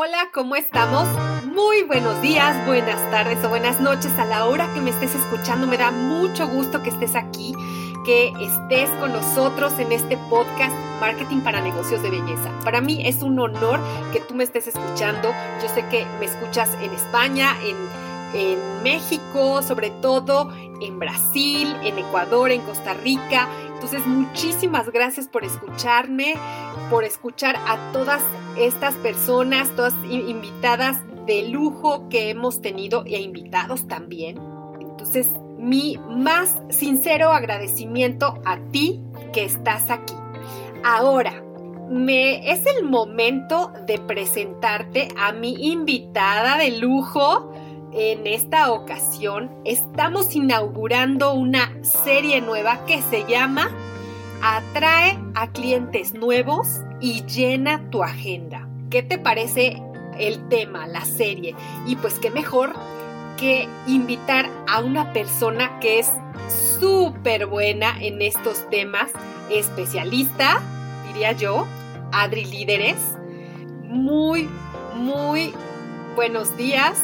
Hola, ¿cómo estamos? Muy buenos días, buenas tardes o buenas noches a la hora que me estés escuchando. Me da mucho gusto que estés aquí, que estés con nosotros en este podcast Marketing para Negocios de Belleza. Para mí es un honor que tú me estés escuchando. Yo sé que me escuchas en España, en, en México, sobre todo en Brasil, en Ecuador, en Costa Rica. Entonces, muchísimas gracias por escucharme, por escuchar a todas estas personas, todas invitadas de lujo que hemos tenido e invitados también. Entonces, mi más sincero agradecimiento a ti que estás aquí. Ahora, me es el momento de presentarte a mi invitada de lujo. En esta ocasión estamos inaugurando una serie nueva que se llama Atrae a clientes nuevos y llena tu agenda. ¿Qué te parece el tema, la serie? Y pues qué mejor que invitar a una persona que es súper buena en estos temas, especialista, diría yo, Adri Líderes. Muy, muy buenos días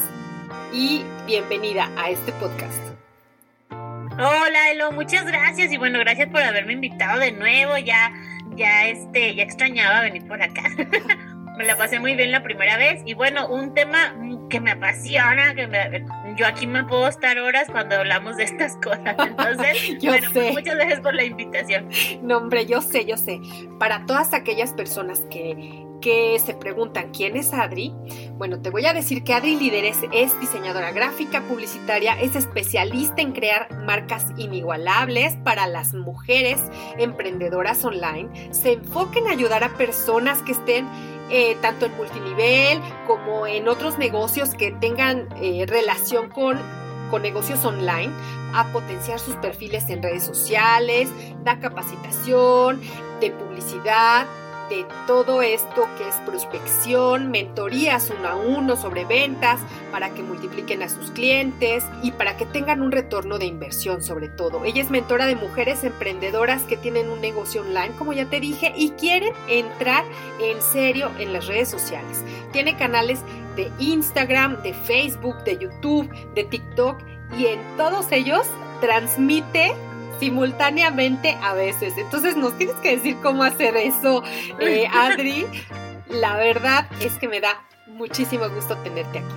y bienvenida a este podcast. Hola, Elo, muchas gracias y bueno, gracias por haberme invitado de nuevo. Ya ya este, ya extrañaba venir por acá. me la pasé muy bien la primera vez y bueno, un tema que me apasiona, que yo aquí me puedo estar horas cuando hablamos de estas cosas. Entonces, bueno, pues muchas gracias por la invitación. No, hombre, yo sé, yo sé. Para todas aquellas personas que que se preguntan quién es Adri, bueno, te voy a decir que Adri Líderes es diseñadora gráfica, publicitaria, es especialista en crear marcas inigualables para las mujeres emprendedoras online. Se enfoca en ayudar a personas que estén eh, tanto en multinivel como en otros negocios que tengan eh, relación con con negocios online a potenciar sus perfiles en redes sociales, da capacitación de publicidad, de todo esto que es prospección, mentorías uno a uno sobre ventas para que multipliquen a sus clientes y para que tengan un retorno de inversión sobre todo. Ella es mentora de mujeres emprendedoras que tienen un negocio online, como ya te dije, y quieren entrar en serio en las redes sociales. Tiene canales de Instagram, de Facebook, de YouTube, de TikTok y en todos ellos transmite simultáneamente a veces. Entonces nos tienes que decir cómo hacer eso, eh, Adri. La verdad es que me da muchísimo gusto tenerte aquí.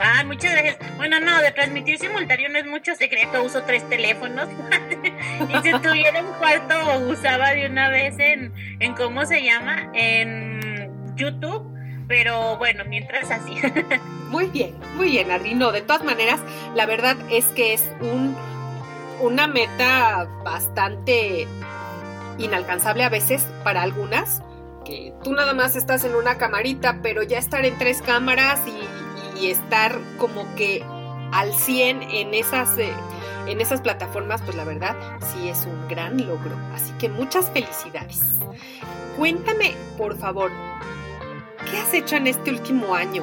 Ah, muchas gracias. Bueno, no, de transmitir simultáneo no es mucho secreto, uso tres teléfonos. y si tuviera un cuarto, usaba de una vez en, en, ¿cómo se llama? En YouTube. Pero bueno, mientras así. muy bien, muy bien, Adri. No, de todas maneras, la verdad es que es un una meta bastante inalcanzable a veces para algunas, que tú nada más estás en una camarita, pero ya estar en tres cámaras y, estar como que al 100 en esas, eh, en esas plataformas, pues la verdad sí es un gran logro. Así que muchas felicidades. Cuéntame, por favor, ¿qué has hecho en este último año?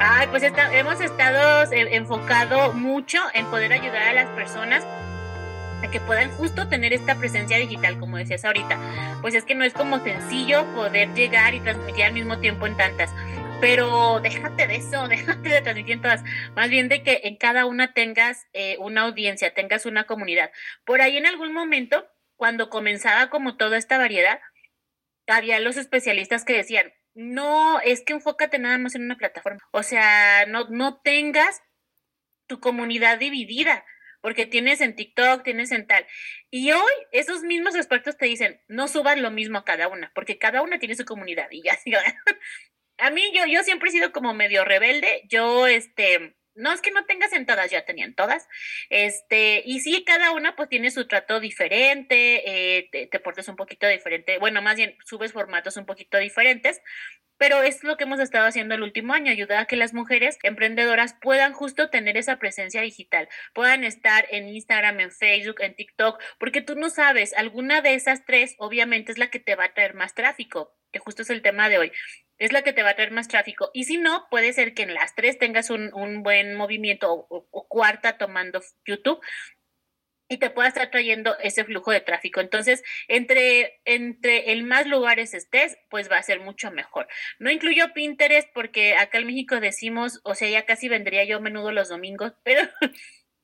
Ay, pues hemos estado enfocado mucho en poder ayudar a las personas a que puedan justo tener esta presencia digital, como decías ahorita. Pues es que no es como sencillo poder llegar y transmitir al mismo tiempo en tantas. Pero déjate de eso, déjate de transmitir en todas. Más bien de que en cada una tengas eh, una audiencia, tengas una comunidad. Por ahí en algún momento, cuando comenzaba como toda esta variedad, había los especialistas que decían, no, es que enfócate nada más en una plataforma. O sea, no, no tengas tu comunidad dividida, porque tienes en TikTok, tienes en tal. Y hoy esos mismos expertos te dicen, no subas lo mismo a cada una, porque cada una tiene su comunidad y ya. a mí yo, yo siempre he sido como medio rebelde, yo este no es que no tengas en todas, ya tenían todas. Este, y sí, cada una pues tiene su trato diferente, eh, te, te, portas un poquito diferente, bueno, más bien subes formatos un poquito diferentes, pero es lo que hemos estado haciendo el último año, ayudar a que las mujeres emprendedoras puedan justo tener esa presencia digital, puedan estar en Instagram, en Facebook, en TikTok, porque tú no sabes, alguna de esas tres obviamente es la que te va a traer más tráfico, que justo es el tema de hoy es la que te va a traer más tráfico. Y si no, puede ser que en las tres tengas un, un buen movimiento o, cuarta tomando YouTube y te pueda estar trayendo ese flujo de tráfico. Entonces, entre, entre el más lugares estés, pues va a ser mucho mejor. No incluyo Pinterest porque acá en México decimos, o sea, ya casi vendría yo a menudo los domingos, pero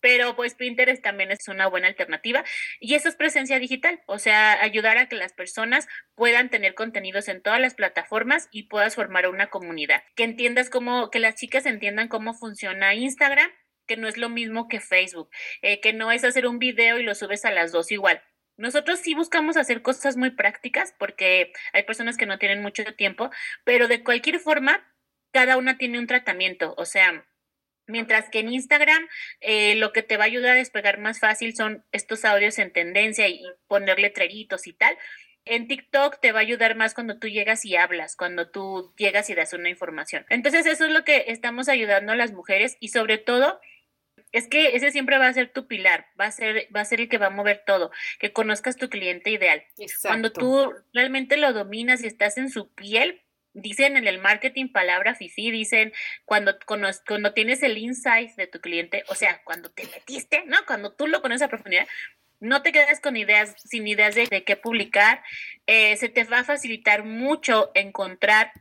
pero pues Pinterest también es una buena alternativa y eso es presencia digital, o sea, ayudar a que las personas puedan tener contenidos en todas las plataformas y puedas formar una comunidad, que entiendas cómo, que las chicas entiendan cómo funciona Instagram, que no es lo mismo que Facebook, eh, que no es hacer un video y lo subes a las dos igual. Nosotros sí buscamos hacer cosas muy prácticas porque hay personas que no tienen mucho tiempo, pero de cualquier forma, cada una tiene un tratamiento, o sea, Mientras que en Instagram eh, lo que te va a ayudar a despegar más fácil son estos audios en tendencia y poner letreritos y tal. En TikTok te va a ayudar más cuando tú llegas y hablas, cuando tú llegas y das una información. Entonces eso es lo que estamos ayudando a las mujeres y sobre todo es que ese siempre va a ser tu pilar, va a ser, va a ser el que va a mover todo, que conozcas tu cliente ideal. Exacto. Cuando tú realmente lo dominas y estás en su piel, dicen en el marketing palabra fifi, dicen cuando, cuando, cuando, tienes el insight de tu cliente, o sea, cuando te metiste, ¿no? Cuando tú lo conoces a profundidad, no te quedas con ideas, sin ideas de, de qué publicar, eh, se te va a facilitar mucho encontrar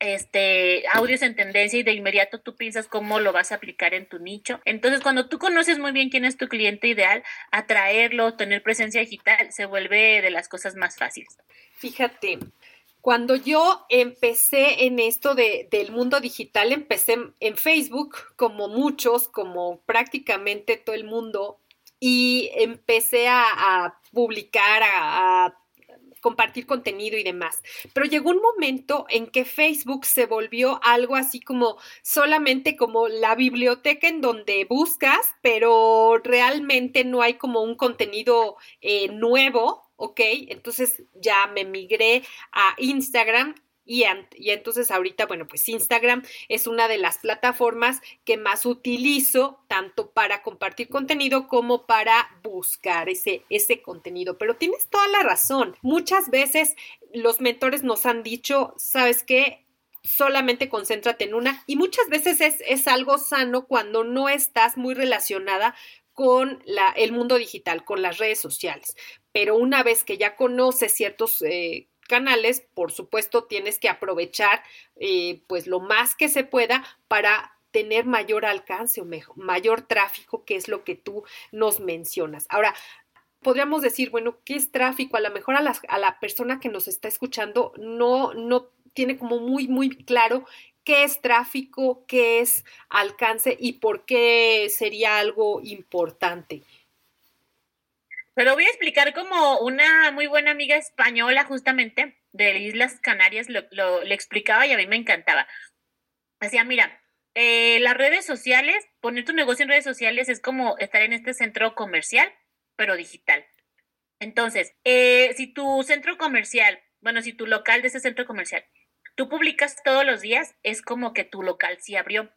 este audios en tendencia y de inmediato tú piensas cómo lo vas a aplicar en tu nicho. Entonces, cuando tú conoces muy bien quién es tu cliente ideal, atraerlo, tener presencia digital, se vuelve de las cosas más fáciles. Fíjate, cuando yo empecé en esto de, del mundo digital, empecé en Facebook, como muchos, como prácticamente todo el mundo, y empecé a, publicar, a, a compartir contenido y demás. Pero llegó un momento en que Facebook se volvió algo así como solamente como la biblioteca en donde buscas, pero realmente no hay como un contenido eh, nuevo ¿ok? Entonces ya me migré a Instagram y, y, entonces ahorita, bueno, pues Instagram es una de las plataformas que más utilizo tanto para compartir contenido como para buscar ese, ese contenido. Pero tienes toda la razón. Muchas veces los mentores nos han dicho, ¿sabes qué? solamente concéntrate en una y muchas veces es, es, algo sano cuando no estás muy relacionada con la, el mundo digital, con las redes sociales. Pero una vez que ya conoces ciertos eh, canales, por supuesto, tienes que aprovechar eh, pues lo más que se pueda para tener mayor alcance o mayor tráfico, que es lo que tú nos mencionas. Ahora, podríamos decir, bueno, ¿qué es tráfico? A lo mejor a, las, a la persona que nos está escuchando no, no tiene como muy, muy claro qué es tráfico, qué es alcance y por qué sería algo importante. Pero voy a explicar como una muy buena amiga española justamente de Islas Canarias lo, le explicaba y a mí me encantaba. Decía, mira, eh, las redes sociales, poner tu negocio en redes sociales es como estar en este centro comercial, pero digital. Entonces, eh, si tu centro comercial, bueno, si tu local de ese centro comercial tú publicas todos los días, es como que tu local sí abrió,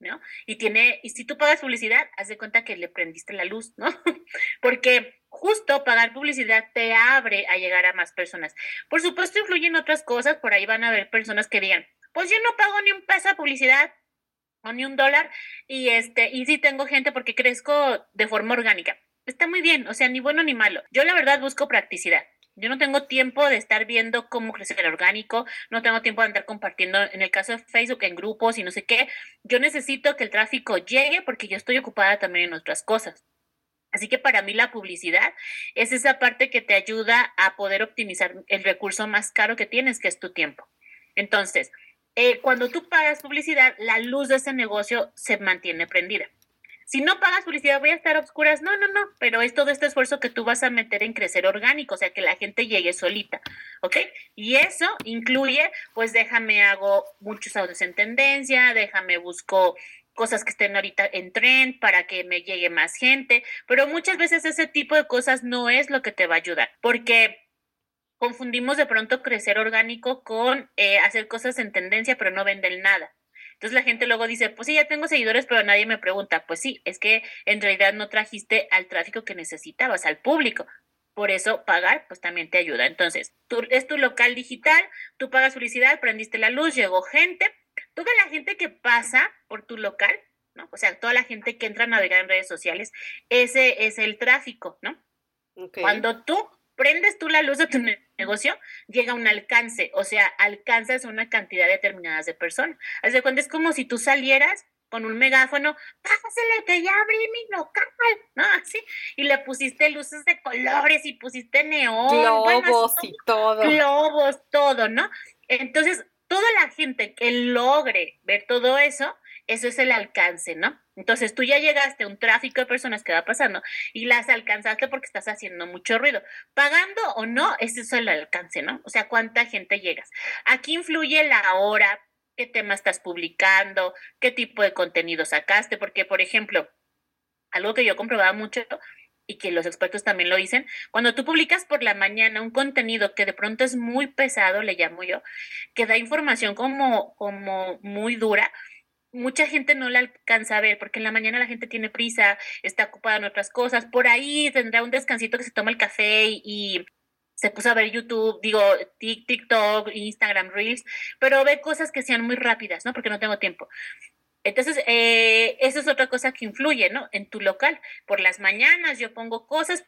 ¿no? Y tiene, y si tú pagas publicidad, haz de cuenta que le prendiste la luz, ¿no? Porque justo pagar publicidad te abre a llegar a más personas. Por supuesto, influyen otras cosas, por ahí van a haber personas que digan, pues yo no pago ni un peso a publicidad o ni un dólar, y este, y sí tengo gente porque crezco de forma orgánica. Está muy bien, o sea, ni bueno ni malo. Yo la verdad busco practicidad. Yo no tengo tiempo de estar viendo cómo crecer el orgánico, no tengo tiempo de andar compartiendo, en el caso de Facebook, en grupos y no sé qué. Yo necesito que el tráfico llegue porque yo estoy ocupada también en otras cosas. Así que para mí la publicidad es esa parte que te ayuda a poder optimizar el recurso más caro que tienes, que es tu tiempo. Entonces, eh, cuando tú pagas publicidad, la luz de ese negocio se mantiene prendida. Si no pagas publicidad, voy a estar a oscuras. No, no, no, pero es todo este esfuerzo que tú vas a meter en crecer orgánico, o sea, que la gente llegue solita, ¿ok? Y eso incluye, pues déjame hago muchos audios en tendencia, déjame busco cosas que estén ahorita en tren para que me llegue más gente, pero muchas veces ese tipo de cosas no es lo que te va a ayudar, porque confundimos de pronto crecer orgánico con eh, hacer cosas en tendencia, pero no vender nada. Entonces la gente luego dice, pues sí, ya tengo seguidores, pero nadie me pregunta. Pues sí, es que en realidad no trajiste al tráfico que necesitabas, al público. Por eso pagar, pues también te ayuda. Entonces, tú, es tu local digital, tú pagas publicidad, prendiste la luz, llegó gente. Toda la gente que pasa por tu local, ¿no? O sea, toda la gente que entra a navegar en redes sociales, ese es el tráfico, ¿no? Cuando tú prendes tú la luz de tu negocio, llega un alcance, o sea, alcanzas una cantidad determinada de personas. Haz de cuenta, es como si tú salieras con un megáfono, pásale que ya abrí mi local, ¿no? Así, y le pusiste luces de colores y pusiste neón. Globos y todo. Globos, todo, ¿no? Entonces, toda la gente que logre ver todo eso, eso es el alcance, ¿no? Entonces tú ya llegaste a un tráfico de personas que va pasando y las alcanzaste porque estás haciendo mucho ruido. Pagando o no, ese es el alcance, ¿no? O sea, cuánta gente llegas. Aquí influye la hora, qué tema estás publicando, qué tipo de contenido sacaste, porque, por ejemplo, algo que yo comprobaba mucho y que los expertos también lo dicen, cuando tú publicas por la mañana un contenido que de pronto es muy pesado, le llamo yo, que da información como, como muy dura, mucha gente no la alcanza a ver porque en la mañana la gente tiene prisa, está ocupada en otras cosas, por ahí tendrá un descansito que se toma el café y, se puso a ver YouTube, digo, TikTok, Instagram Reels, pero ve cosas que sean muy rápidas, ¿no? Porque no tengo tiempo. Entonces, eh, eso es otra cosa que influye, ¿no? En tu local. Por las mañanas yo pongo cosas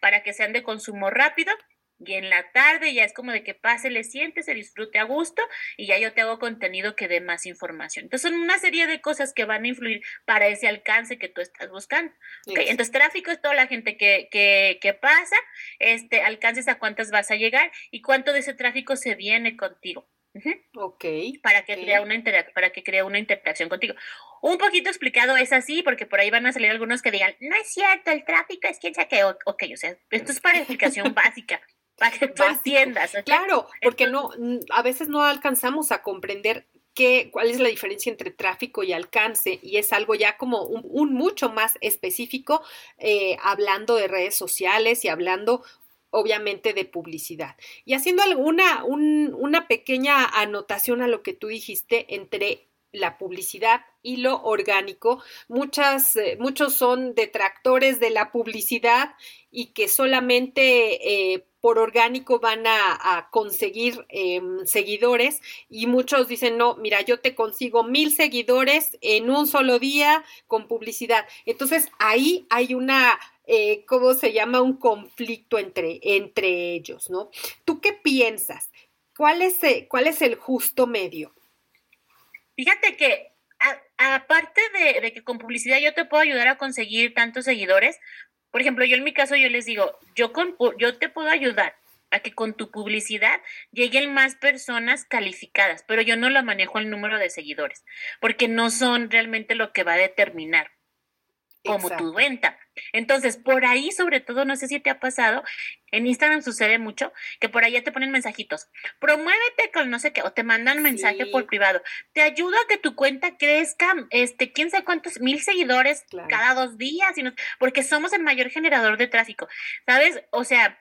para que sean de consumo rápido y en la tarde ya es como de que pase, le siente, se disfrute a gusto y ya yo te hago contenido que dé más información. Entonces son una serie de cosas que van a influir para ese alcance que tú estás buscando. Entonces tráfico es toda la gente que, que, que pasa, este, alcances a cuántas vas a llegar y cuánto de ese tráfico se viene contigo. Ok. Para que, Crea una para que crea una interacción contigo. Un poquito explicado es así, porque por ahí van a salir algunos que digan, no es cierto, el tráfico es quien sea que, ok, o sea, esto es para explicación básica para que tú entiendas. Claro, porque no, a veces no alcanzamos a comprender qué, cuál es la diferencia entre tráfico y alcance, y es algo ya como un, mucho más específico, eh, hablando de redes sociales y hablando obviamente de publicidad. Y haciendo alguna, una pequeña anotación a lo que tú dijiste entre la publicidad y lo orgánico. Muchas, eh, muchos son detractores de la publicidad y que solamente eh, por orgánico van a, conseguir em, seguidores y muchos dicen, no, mira, yo te consigo mil seguidores en un solo día con publicidad. Entonces ahí hay una, eh, ¿cómo se llama? Un conflicto entre, entre ellos, ¿no? ¿Tú qué piensas? ¿Cuál es, cuál es el justo medio? Fíjate que aparte de, que con publicidad yo te puedo ayudar a conseguir tantos seguidores, por ejemplo, yo en mi caso yo les digo, yo, con, yo te puedo ayudar a que con tu publicidad lleguen más personas calificadas, pero yo no lo manejo el número de seguidores, porque no son realmente lo que va a determinar como tu venta. Entonces, por ahí, sobre todo, no sé si te ha pasado, en Instagram sucede mucho que por ahí ya te ponen mensajitos, promuévete con no sé qué, o te mandan mensaje por privado. Te ayuda a que tu cuenta crezca, este, quién sabe cuántos mil seguidores cada dos días, porque somos el mayor generador de tráfico, ¿sabes? O sea,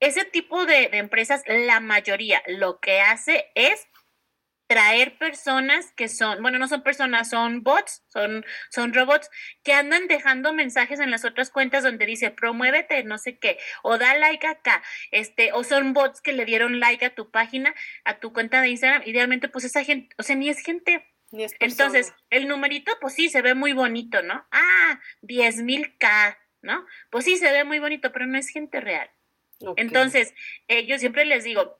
ese tipo de empresas, la mayoría, lo que hace es traer personas que son, bueno, no son personas, son bots, son, son robots que andan dejando mensajes en las otras cuentas donde dice promuévete, no sé qué, o da like acá, este, o son bots que le dieron like a tu página, a tu cuenta de Instagram, idealmente pues esa gente, o sea, ni es gente. Entonces, el numerito, pues sí, se ve muy bonito, ¿no? Ah, 10 mil K, ¿no? Pues sí, se ve muy bonito, pero no es gente real. Entonces, eh, yo siempre les digo,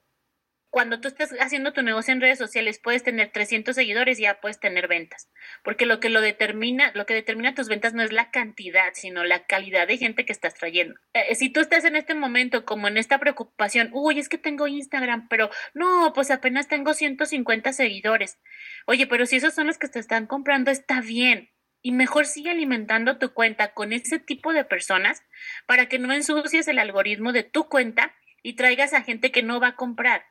cuando tú estás haciendo tu negocio en redes sociales, puedes tener 300 seguidores y ya puedes tener ventas. Porque lo que lo determina, lo que determina tus ventas no es la cantidad, sino la calidad de gente que estás trayendo. Eh, si tú estás en este momento como en esta preocupación, uy, es que tengo Instagram, pero no, pues apenas tengo 150 seguidores. Oye, pero si esos son los que te están comprando, está bien. y mejor sigue alimentando tu cuenta con ese tipo de personas para que no ensucies el algoritmo de tu cuenta y traigas a gente que no va a comprar.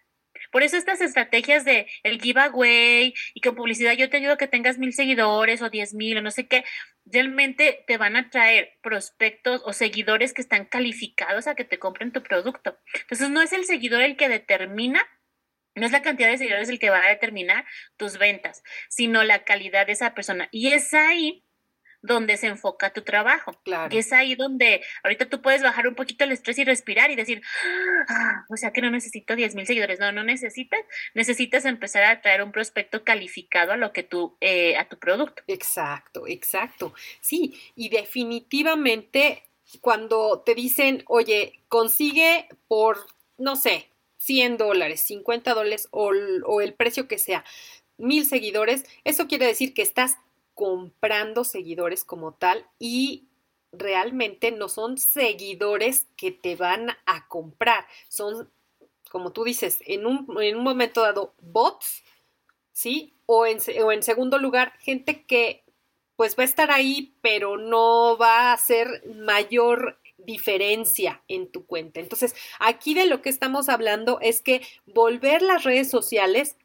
Por eso estas estrategias de el giveaway y con publicidad yo te ayudo a que tengas mil seguidores o diez mil o no sé qué, realmente te van a traer prospectos o seguidores que están calificados a que te compren tu producto. Entonces no es el seguidor el que determina no es la cantidad de seguidores el que va a determinar tus ventas, sino la calidad de esa persona. Y es ahí donde se enfoca tu trabajo. Claro. Y es ahí donde ahorita tú puedes bajar un poquito el estrés y respirar y decir, ah, o sea que no necesito 10 mil seguidores. No, no necesitas. Necesitas empezar a traer un prospecto calificado a lo que tú, eh, a tu producto. Exacto, exacto. Sí, y definitivamente cuando te dicen, oye, consigue por, no sé, 100 dólares, 50 dólares o, o el precio que sea, mil seguidores, eso quiere decir que estás comprando seguidores como tal y realmente no son seguidores que te van a comprar, son, como tú dices, en un, en un momento dado, bots, ¿sí? O en, o en segundo lugar, gente que pues va a estar ahí, pero no va a hacer mayor diferencia en tu cuenta. Entonces, aquí de lo que estamos hablando es que volver las redes sociales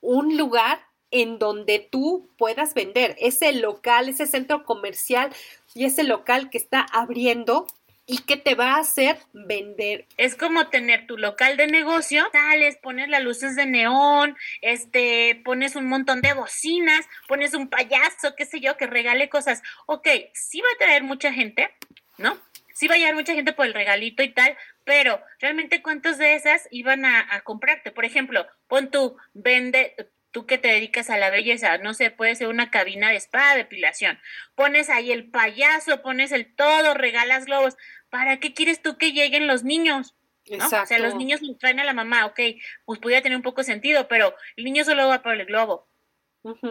un lugar en donde tú puedas vender, ese local, ese centro comercial y ese local que está abriendo y que te va a hacer vender. Es como tener tu local de negocio, sales, pones las luces de neón, este, pones un montón de bocinas, pones un payaso, qué sé yo, que regale cosas. Ok, sí va a traer mucha gente, ¿no? Sí va a llegar mucha gente por el regalito y tal, pero realmente cuántos de esas iban a, a comprarte. Por ejemplo, pon tú, vende, tú que te dedicas a la belleza, no sé, puede ser una cabina de spa, depilación. Pones ahí el payaso, pones el todo, regalas globos. ¿Para qué quieres tú que lleguen los niños? ¿no? O sea, los niños traen a la mamá, ok, pues podría tener un poco sentido, pero el niño solo va por el globo.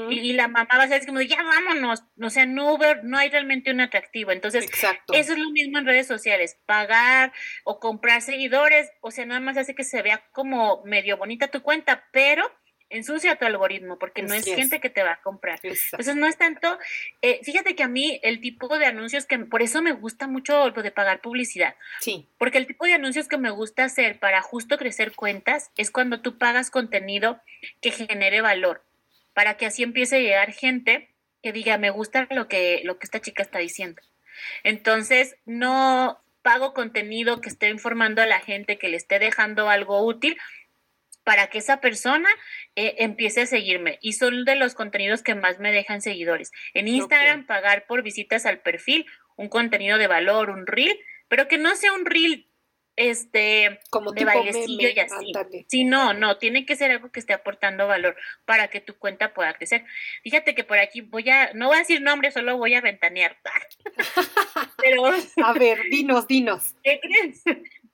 y, la mamá va a ser como de, ya vámonos. O sea, no, no hay realmente un atractivo. Entonces, eso es lo mismo en redes sociales. Pagar o comprar seguidores, o sea, nada más hace que se vea como medio bonita tu cuenta, pero ensucia tu algoritmo porque no es, gente que te va a comprar. Entonces no es tanto, eh, fíjate que a mí el tipo de anuncios que, por eso me gusta mucho lo de pagar publicidad. Sí. Porque el tipo de anuncios que me gusta hacer para justo crecer cuentas es cuando tú pagas contenido que genere valor, para que así empiece a llegar gente que diga, me gusta lo que, lo que esta chica está diciendo. Entonces, no pago contenido que esté informando a la gente, que le esté dejando algo útil, para que esa persona eh, empiece a seguirme. Y son de los contenidos que más me dejan seguidores. En Instagram, pagar por visitas al perfil, un contenido de valor, un reel, pero que no sea un reel este como de bailecillo y así. Sí, no, no, tiene que ser algo que esté aportando valor para que tu cuenta pueda crecer. Fíjate que por aquí voy a, no voy a decir nombre, solo voy a ventanear. Pero a ver, dinos, dinos. ¿Qué crees?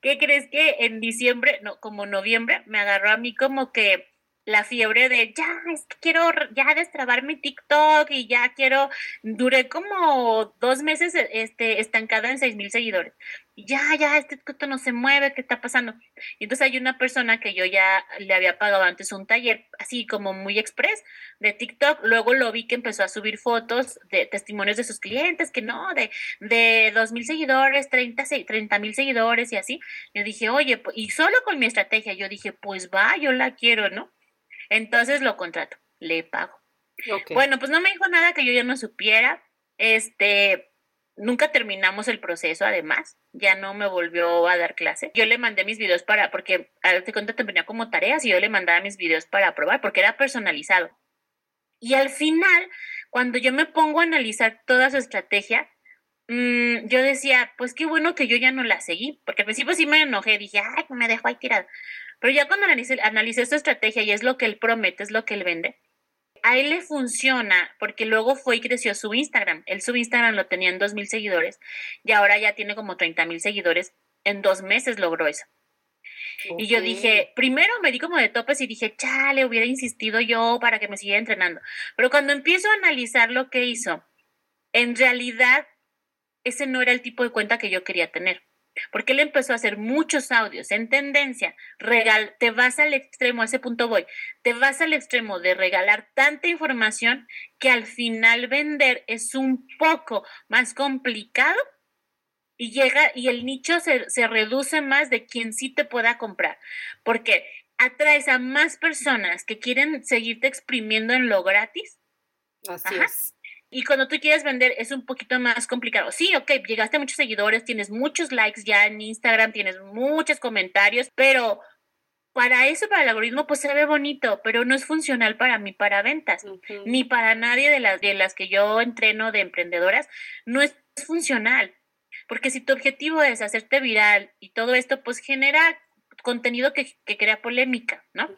¿Qué crees que en diciembre, no, como noviembre, me agarró a mí como que la fiebre de ya, es que quiero ya destrabar mi TikTok y ya quiero, duré como dos meses este, estancada en seis mil seguidores. Ya, ya, este TikTok no se mueve, ¿qué está pasando? Y entonces hay una persona que yo ya le había pagado antes un taller, así como muy express de TikTok, luego lo vi que empezó a subir fotos de testimonios de sus clientes, que no, de, de dos mil seguidores, treinta mil seguidores y así. Yo dije, oye, y solo con mi estrategia, yo dije, pues va, yo la quiero, ¿no? Entonces lo contrato, le pago. Bueno, pues no me dijo nada que yo ya no supiera. Este, nunca terminamos el proceso, además, ya no me volvió a dar clase. Yo le mandé mis videos para, porque a te cuenta tenía como tareas y yo le mandaba mis videos para probar, porque era personalizado. Y al final, cuando yo me pongo a analizar toda su estrategia, mm, yo decía, pues qué bueno que yo ya no la seguí, porque al principio sí me enojé, dije, ay, me dejó ahí tirada. Pero ya cuando analicé, analicé su estrategia y es lo que él promete, es lo que él vende, a él le funciona porque luego fue y creció su Instagram. Él su Instagram lo tenía en dos mil seguidores y ahora ya tiene como 30 mil seguidores. En dos meses logró eso. Y yo dije, primero me di como de topes y dije, chale, hubiera insistido yo para que me siguiera entrenando. Pero cuando empiezo a analizar lo que hizo, en realidad ese no era el tipo de cuenta que yo quería tener. Porque él empezó a hacer muchos audios en tendencia, regal, te vas al extremo, a ese punto voy, te vas al extremo de regalar tanta información que al final vender es un poco más complicado y llega y el nicho se, se reduce más de quien sí te pueda comprar, porque atraes a más personas que quieren seguirte exprimiendo en lo gratis. Así es. Y cuando tú quieres vender es un poquito más complicado. Sí, ok, llegaste a muchos seguidores, tienes muchos likes ya en Instagram, tienes muchos comentarios, pero para eso, para el algoritmo, pues se ve bonito, pero no es funcional para mí para ventas, ni para nadie de las, de las que yo entreno de emprendedoras, no es funcional. Porque si tu objetivo es hacerte viral y todo esto, pues genera contenido que, crea polémica, ¿no?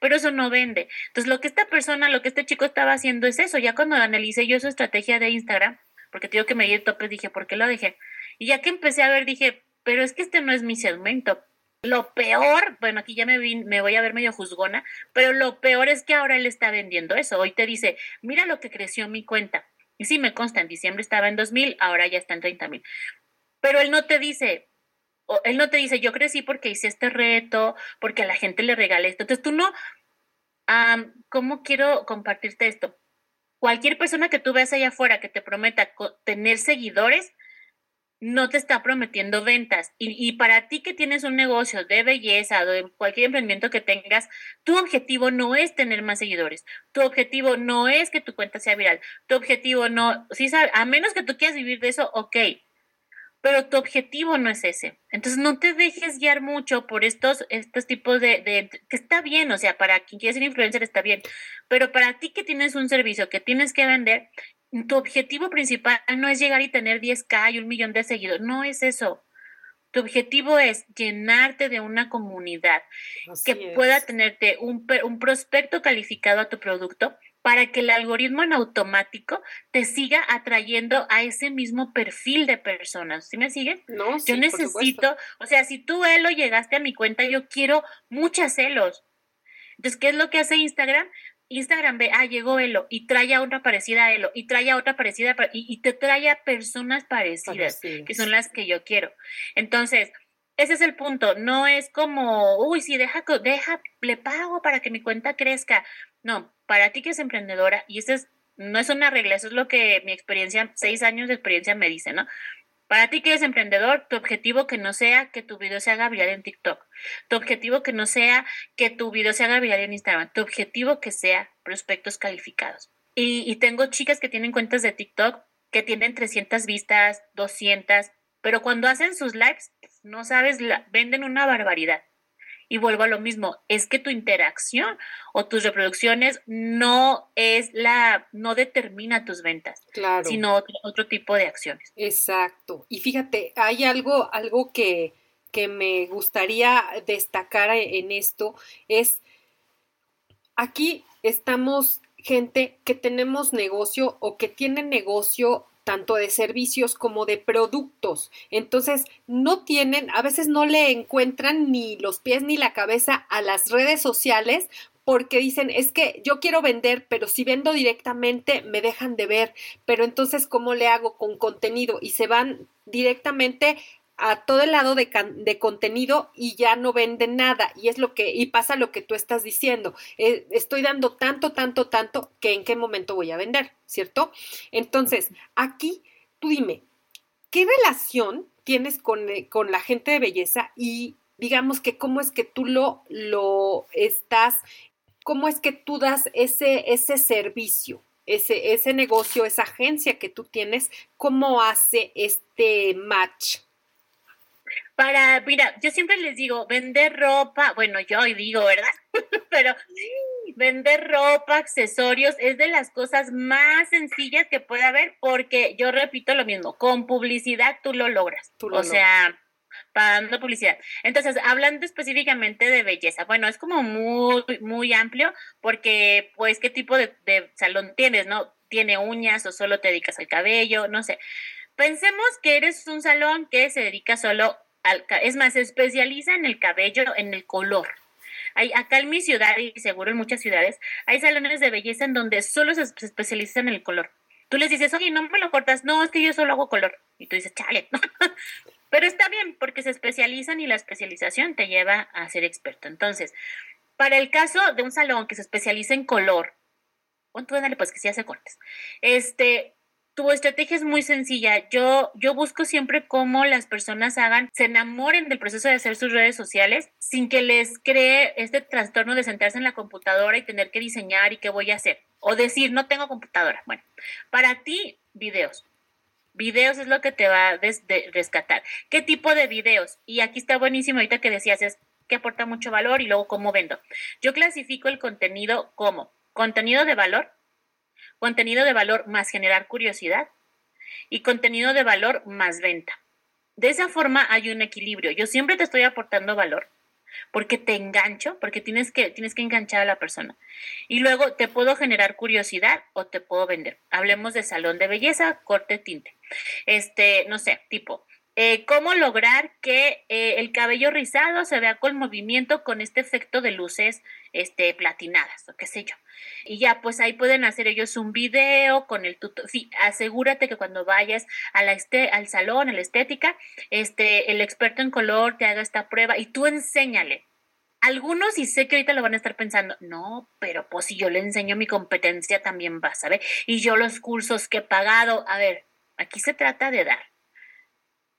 Pero eso no vende. Entonces, lo que esta persona, lo que este chico estaba haciendo es eso. Ya cuando analicé yo su estrategia de Instagram, porque tengo que medir topes, dije, ¿por qué lo dejé? Y ya que empecé a ver, dije, pero es que este no es mi segmento. Lo peor, bueno, aquí ya me, vi, me voy a ver medio juzgona, pero lo peor es que ahora él está vendiendo eso. Hoy te dice, mira lo que creció mi cuenta. Y sí, me consta, en diciembre estaba en 2.000, ahora ya está en 30.000. Pero él no te dice, él no te dice, yo crecí porque hice este reto, porque a la gente le regalé esto. Entonces tú no, ¿cómo quiero compartirte esto? Cualquier persona que tú veas allá afuera que te prometa tener seguidores, no te está prometiendo ventas. Y, para ti que tienes un negocio de belleza o de cualquier emprendimiento que tengas, tu objetivo no es tener más seguidores. Tu objetivo no es que tu cuenta sea viral. Tu objetivo no, sí, a menos que tú quieras vivir de eso, ok, pero tu objetivo no es ese. Entonces no te dejes guiar mucho por estos, estos tipos de, de, que está bien, o sea, para quien quiere ser influencer está bien, pero para ti que tienes un servicio que tienes que vender, tu objetivo principal no es llegar y tener 10k y un millón de seguidores, no es eso. Tu objetivo es llenarte de una comunidad que pueda tenerte un, un prospecto calificado a tu producto para que el algoritmo en automático te siga atrayendo a ese mismo perfil de personas. ¿Sí me siguen? No, sí, Yo necesito, o sea, si tú, Elo, llegaste a mi cuenta, yo quiero muchas Elos. Entonces, ¿qué es lo que hace Instagram? Instagram ve, ah, llegó Elo y trae a otra parecida a Elo y trae a otra parecida y, y te trae a personas parecidas, que son las que yo quiero. Entonces, ese es el punto, no es como, uy, si deja, deja, le pago para que mi cuenta crezca. No, para ti que es emprendedora, y esto es, no es una regla, eso es lo que mi experiencia, seis años de experiencia me dice, ¿no? Para ti que eres emprendedor, tu objetivo que no sea que tu video se haga viral en TikTok, tu objetivo que no sea que tu video se haga viral en Instagram, tu objetivo que sea prospectos calificados. Y, y tengo chicas que tienen cuentas de TikTok que tienen 300 vistas, 200, pero cuando hacen sus lives, no sabes, venden una barbaridad. Y vuelvo a lo mismo, es que tu interacción o tus reproducciones no es la, no determina tus ventas, claro. sino otro, tipo de acciones. Exacto. Y fíjate, hay algo, algo que, que me gustaría destacar en esto, es aquí estamos gente que tenemos negocio o que tiene negocio tanto de servicios como de productos. Entonces, no tienen, a veces no le encuentran ni los pies ni la cabeza a las redes sociales porque dicen, es que yo quiero vender, pero si vendo directamente me dejan de ver, pero entonces, ¿cómo le hago con contenido? Y se van directamente a todo el lado de, de, contenido y ya no venden nada. Y es lo que, y pasa lo que tú estás diciendo. Eh, estoy dando tanto, tanto, tanto que en qué momento voy a vender, ¿cierto? Entonces, aquí tú dime, ¿qué relación tienes con, eh, con la gente de belleza y digamos que cómo es que tú lo, lo estás, cómo es que tú das ese, ese servicio? Ese, ese negocio, esa agencia que tú tienes, ¿cómo hace este match? Para, mira, yo siempre les digo, vender ropa, bueno, yo hoy digo, ¿verdad? Pero vender ropa, accesorios, es de las cosas más sencillas que puede haber, porque yo repito lo mismo, con publicidad tú lo logras. o sea, pagando publicidad. Entonces, hablando específicamente de belleza, bueno, es como muy, muy amplio, porque, pues, ¿qué tipo de, de salón tienes, no? ¿Tiene uñas o solo te dedicas al cabello? No sé. Pensemos que eres un salón que se dedica solo es más, se especializa en el cabello, en el color. Hay, acá en mi ciudad y seguro en muchas ciudades hay salones de belleza en donde solo se, especializan en el color. Tú les dices, oye, no me lo cortas, no, es que yo solo hago color. Y tú dices, chale, Pero está bien, porque se especializan y la especialización te lleva a ser experto. Entonces, para el caso de un salón que se especializa en color, tú dale pues que sí hace cortes. Este, tu estrategia es muy sencilla. Yo, yo busco siempre cómo las personas hagan, se enamoren del proceso de hacer sus redes sociales sin que les cree este trastorno de sentarse en la computadora y tener que diseñar y qué voy a hacer. O decir, no tengo computadora. Bueno, para ti, videos. Videos es lo que te va a rescatar. ¿Qué tipo de videos? Y aquí está buenísimo ahorita que decías, es que aporta mucho valor y luego cómo vendo. Yo clasifico el contenido como contenido de valor, contenido de valor más generar curiosidad y contenido de valor más venta. De esa forma hay un equilibrio. Yo siempre te estoy aportando valor porque te engancho, porque tienes que, tienes que enganchar a la persona. Y luego te puedo generar curiosidad o te puedo vender. Hablemos de salón de belleza, corte, tinte. Este, no sé, tipo, eh, cómo lograr que eh, el cabello rizado se vea con movimiento con este efecto de luces este, platinadas o qué sé yo. Y ya, pues ahí pueden hacer ellos un video con el tutorial. Sí, asegúrate que cuando vayas este, al salón, a la estética, este, el experto en color te haga esta prueba y tú enséñale. Algunos, y sé que ahorita lo van a estar pensando, no, pero pues si yo le enseño mi competencia también vas a ver. Y yo los cursos que he pagado, a ver, aquí se trata de dar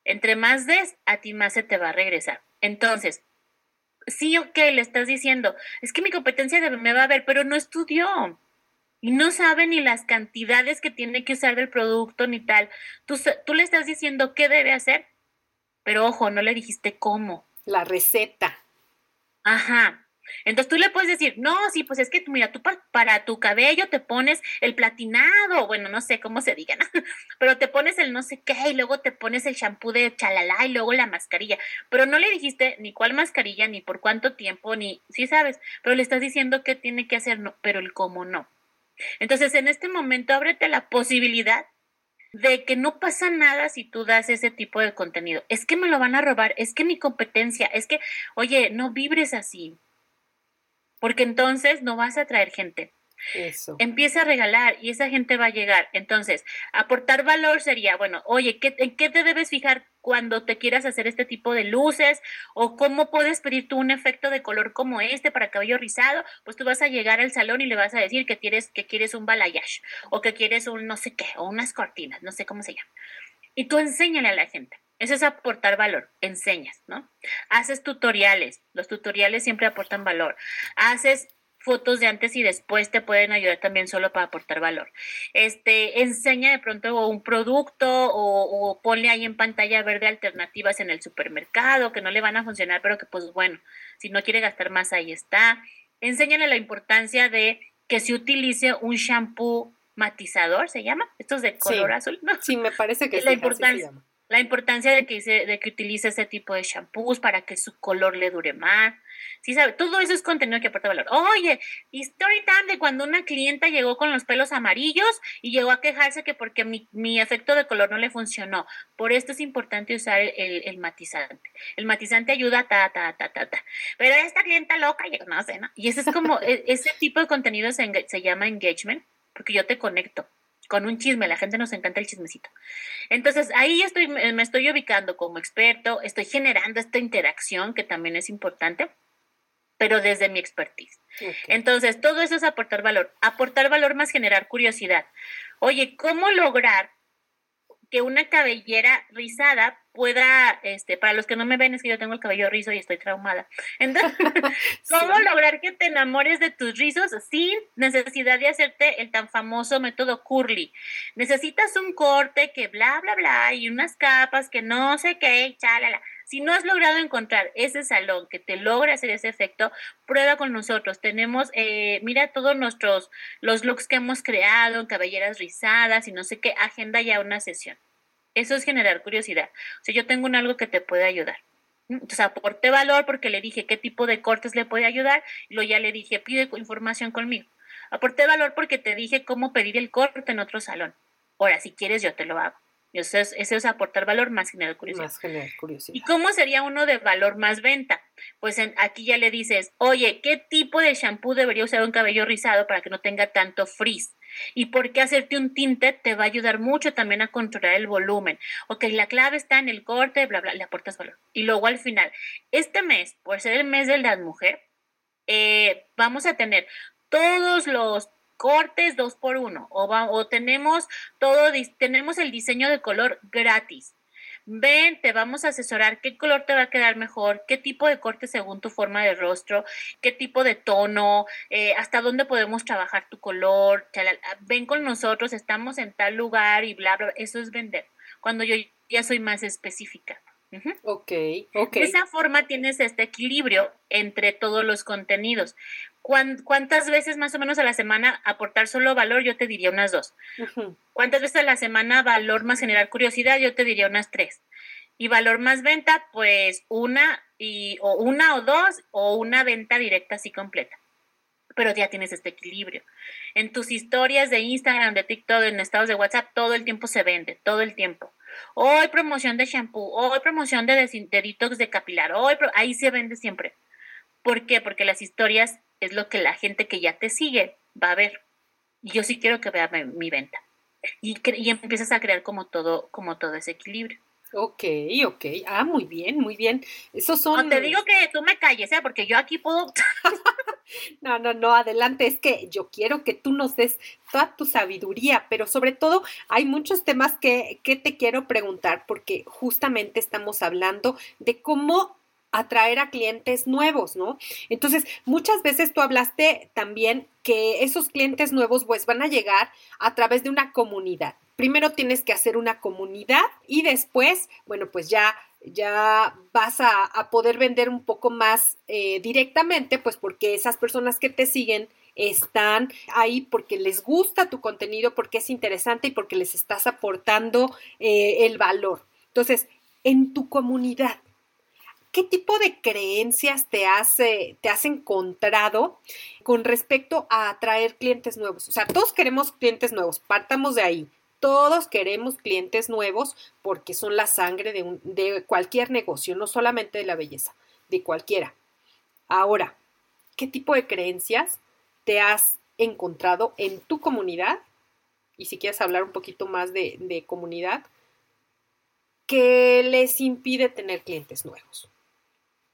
entre más des, a ti más se te va a regresar. Entonces, sí, ok, le estás diciendo, es que mi competencia me va a ver, pero no estudió y no sabe ni las cantidades que tiene que usar del producto ni tal. Tú, tú le estás diciendo qué debe hacer, pero ojo, no le dijiste cómo. La receta. Ajá. Entonces tú le puedes decir, no, sí, pues es que mira, tú para, tu cabello te pones el platinado, bueno, no sé cómo se diga, ¿no? pero te pones el no sé qué y luego te pones el shampoo de chalala y luego la mascarilla, pero no le dijiste ni cuál mascarilla, ni por cuánto tiempo, ni, sí sabes, pero le estás diciendo qué tiene que hacer, no, pero el cómo no. Entonces en este momento ábrete la posibilidad de que no pasa nada si tú das ese tipo de contenido. Es que me lo van a robar, es que mi competencia, es que, oye, no vibres así porque entonces no vas a traer gente. Eso. Empieza a regalar y esa gente va a llegar. Entonces, aportar valor sería, bueno, oye, ¿qué, ¿en qué te debes fijar cuando te quieras hacer este tipo de luces? ¿O cómo puedes pedir tú un efecto de color como este para cabello rizado? Pues tú vas a llegar al salón y le vas a decir que quieres, que quieres un balayage o que quieres un no sé qué, o unas cortinas, no sé cómo se llama. Y tú enséñale a la gente. Eso es aportar valor, enseñas, ¿no? Haces tutoriales, los tutoriales siempre aportan valor. Haces fotos de antes y después te pueden ayudar también solo para aportar valor. Este, enseña de pronto un producto o, o, ponle ahí en pantalla verde alternativas en el supermercado que no le van a funcionar, pero que pues bueno, si no quiere gastar más, ahí está. Enséñale la importancia de que se utilice un shampoo matizador, ¿se llama? Estos de color azul, ¿no? Sí, me parece que la importancia la importancia de que, de que utilice ese tipo de shampoos para que su color le dure más. Sí, sabe, todo eso es contenido que aporta valor. Oye, story time de cuando una clienta llegó con los pelos amarillos y llegó a quejarse que porque mi, mi efecto de color no le funcionó. Por esto es importante usar el, el, matizante. El matizante ayuda ta, ta, ta, ta, ta. Pero esta clienta loca, no sé, ¿no? Y ese es como, e, ese tipo de contenido se, se llama engagement, porque yo te conecto con un chisme, la gente nos encanta el chismecito. Entonces, ahí estoy, me estoy ubicando como experto, estoy generando esta interacción que también es importante, pero desde mi expertise. Entonces, todo eso es aportar valor. Aportar valor más generar curiosidad. Oye, ¿cómo lograr que una cabellera rizada pueda, este, para los que no me ven, es que yo tengo el cabello rizo y estoy traumada. Entonces, ¿cómo lograr que te enamores de tus rizos sin necesidad de hacerte el tan famoso método curly? Necesitas un corte que bla, bla, bla, y unas capas que no sé qué, chalala. Si no has logrado encontrar ese salón que te logra hacer ese efecto, prueba con nosotros. Tenemos, eh, mira todos nuestros, los looks que hemos creado, cabelleras rizadas y no sé qué, agenda ya una sesión. Eso es generar curiosidad. O sea, yo tengo un algo que te puede ayudar. Entonces aporté valor porque le dije qué tipo de cortes le puede ayudar y luego ya le dije pide información conmigo. Aporté valor porque te dije cómo pedir el corte en otro salón. Ahora, si quieres, yo te lo hago. Eso es, eso es aportar valor más generar curiosidad. Más generar curiosidad. ¿Y cómo sería uno de valor más venta? Pues aquí ya le dices, oye, ¿qué tipo de shampoo debería usar un cabello rizado para que no tenga tanto frizz? ¿Y por qué hacerte un tinte te va a ayudar mucho también a controlar el volumen? Ok, la clave está en el corte, bla, bla, le aportas valor. Y luego al final, este mes, por ser el mes de la mujer, eh, vamos a tener todos los cortes dos por uno o, o tenemos todo, tenemos el diseño de color gratis ven, te vamos a asesorar qué color te va a quedar mejor, qué tipo de corte según tu forma de rostro, qué tipo de tono, eh, hasta dónde podemos trabajar tu color, ven con nosotros, estamos en tal lugar y bla, bla, eso es vender. Cuando yo ya soy más específica. Ok, ok. De esa forma tienes este equilibrio entre todos los contenidos. ¿Cuántas veces más o menos a la semana aportar solo valor? Yo te diría unas dos. ¿Cuántas veces a la semana valor más generar curiosidad? Yo te diría unas tres. Y valor más venta, pues una y o una o dos o una venta directa así completa. Pero ya tienes este equilibrio. En tus historias de Instagram, de TikTok, en estados de WhatsApp, todo el tiempo se vende, todo el tiempo. Hoy promoción de shampoo, hoy promoción de, de detox de capilar, hoy ahí se vende siempre. ¿Por qué? Porque las historias es lo que la gente que ya te sigue va a ver. Y yo sí quiero que vea mi, venta. Y, y, empiezas a crear como todo, como todo ese equilibrio. Ok, ok. Ah, muy bien, muy bien. Esos son. No te digo que tú me calles, ¿eh? porque yo aquí puedo. no, no, no, adelante. Es que yo quiero que tú nos des toda tu sabiduría, pero sobre todo hay muchos temas que, que te quiero preguntar, porque justamente estamos hablando de cómo atraer a clientes nuevos, ¿no? Entonces, muchas veces tú hablaste también que esos clientes nuevos pues van a llegar a través de una comunidad. Primero tienes que hacer una comunidad y después, bueno, pues ya ya vas a, poder vender un poco más eh, directamente, pues porque esas personas que te siguen están ahí porque les gusta tu contenido, porque es interesante y porque les estás aportando eh, el valor. Entonces, en tu comunidad, ¿qué tipo de creencias te has, te has encontrado con respecto a atraer clientes nuevos? O sea, todos queremos clientes nuevos, partamos de ahí. Todos queremos clientes nuevos porque son la sangre de, de cualquier negocio, no solamente de la belleza, de cualquiera. Ahora, ¿qué tipo de creencias te has encontrado en tu comunidad? Y si quieres hablar un poquito más de, de comunidad, que les impide tener clientes nuevos.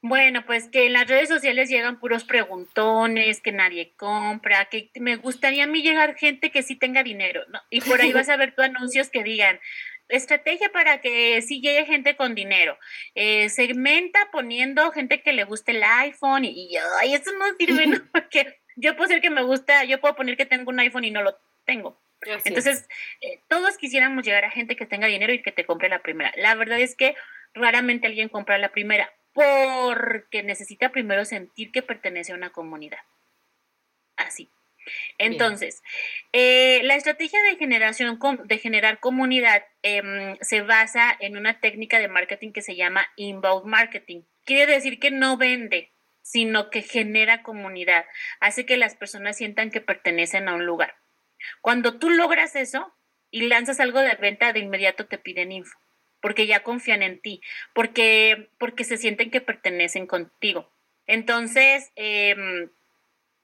Bueno, pues que en las redes sociales llegan puros preguntones, que nadie compra, que me gustaría a mí llegar gente que sí tenga dinero, ¿no? Y por ahí vas a ver tu anuncios que digan, estrategia para que sí llegue gente con dinero. Eh, segmenta poniendo gente que le guste el iPhone y, y ay, eso no sirve, ¿no? Porque yo puedo ser que me gusta, yo puedo poner que tengo un iPhone y no lo tengo. Entonces, eh, todos quisiéramos llegar a gente que tenga dinero y que te compre la primera. La verdad es que raramente alguien compra la primera porque necesita primero sentir que pertenece a una comunidad. Así. Entonces, eh, la estrategia de generación de generar comunidad em, se basa en una técnica de marketing que se llama inbound marketing. Quiere decir que no vende, sino que genera comunidad, hace que las personas sientan que pertenecen a un lugar. Cuando tú logras eso y lanzas algo de venta, de inmediato te piden info porque ya confían en ti, porque, porque se sienten que pertenecen contigo. Entonces, em,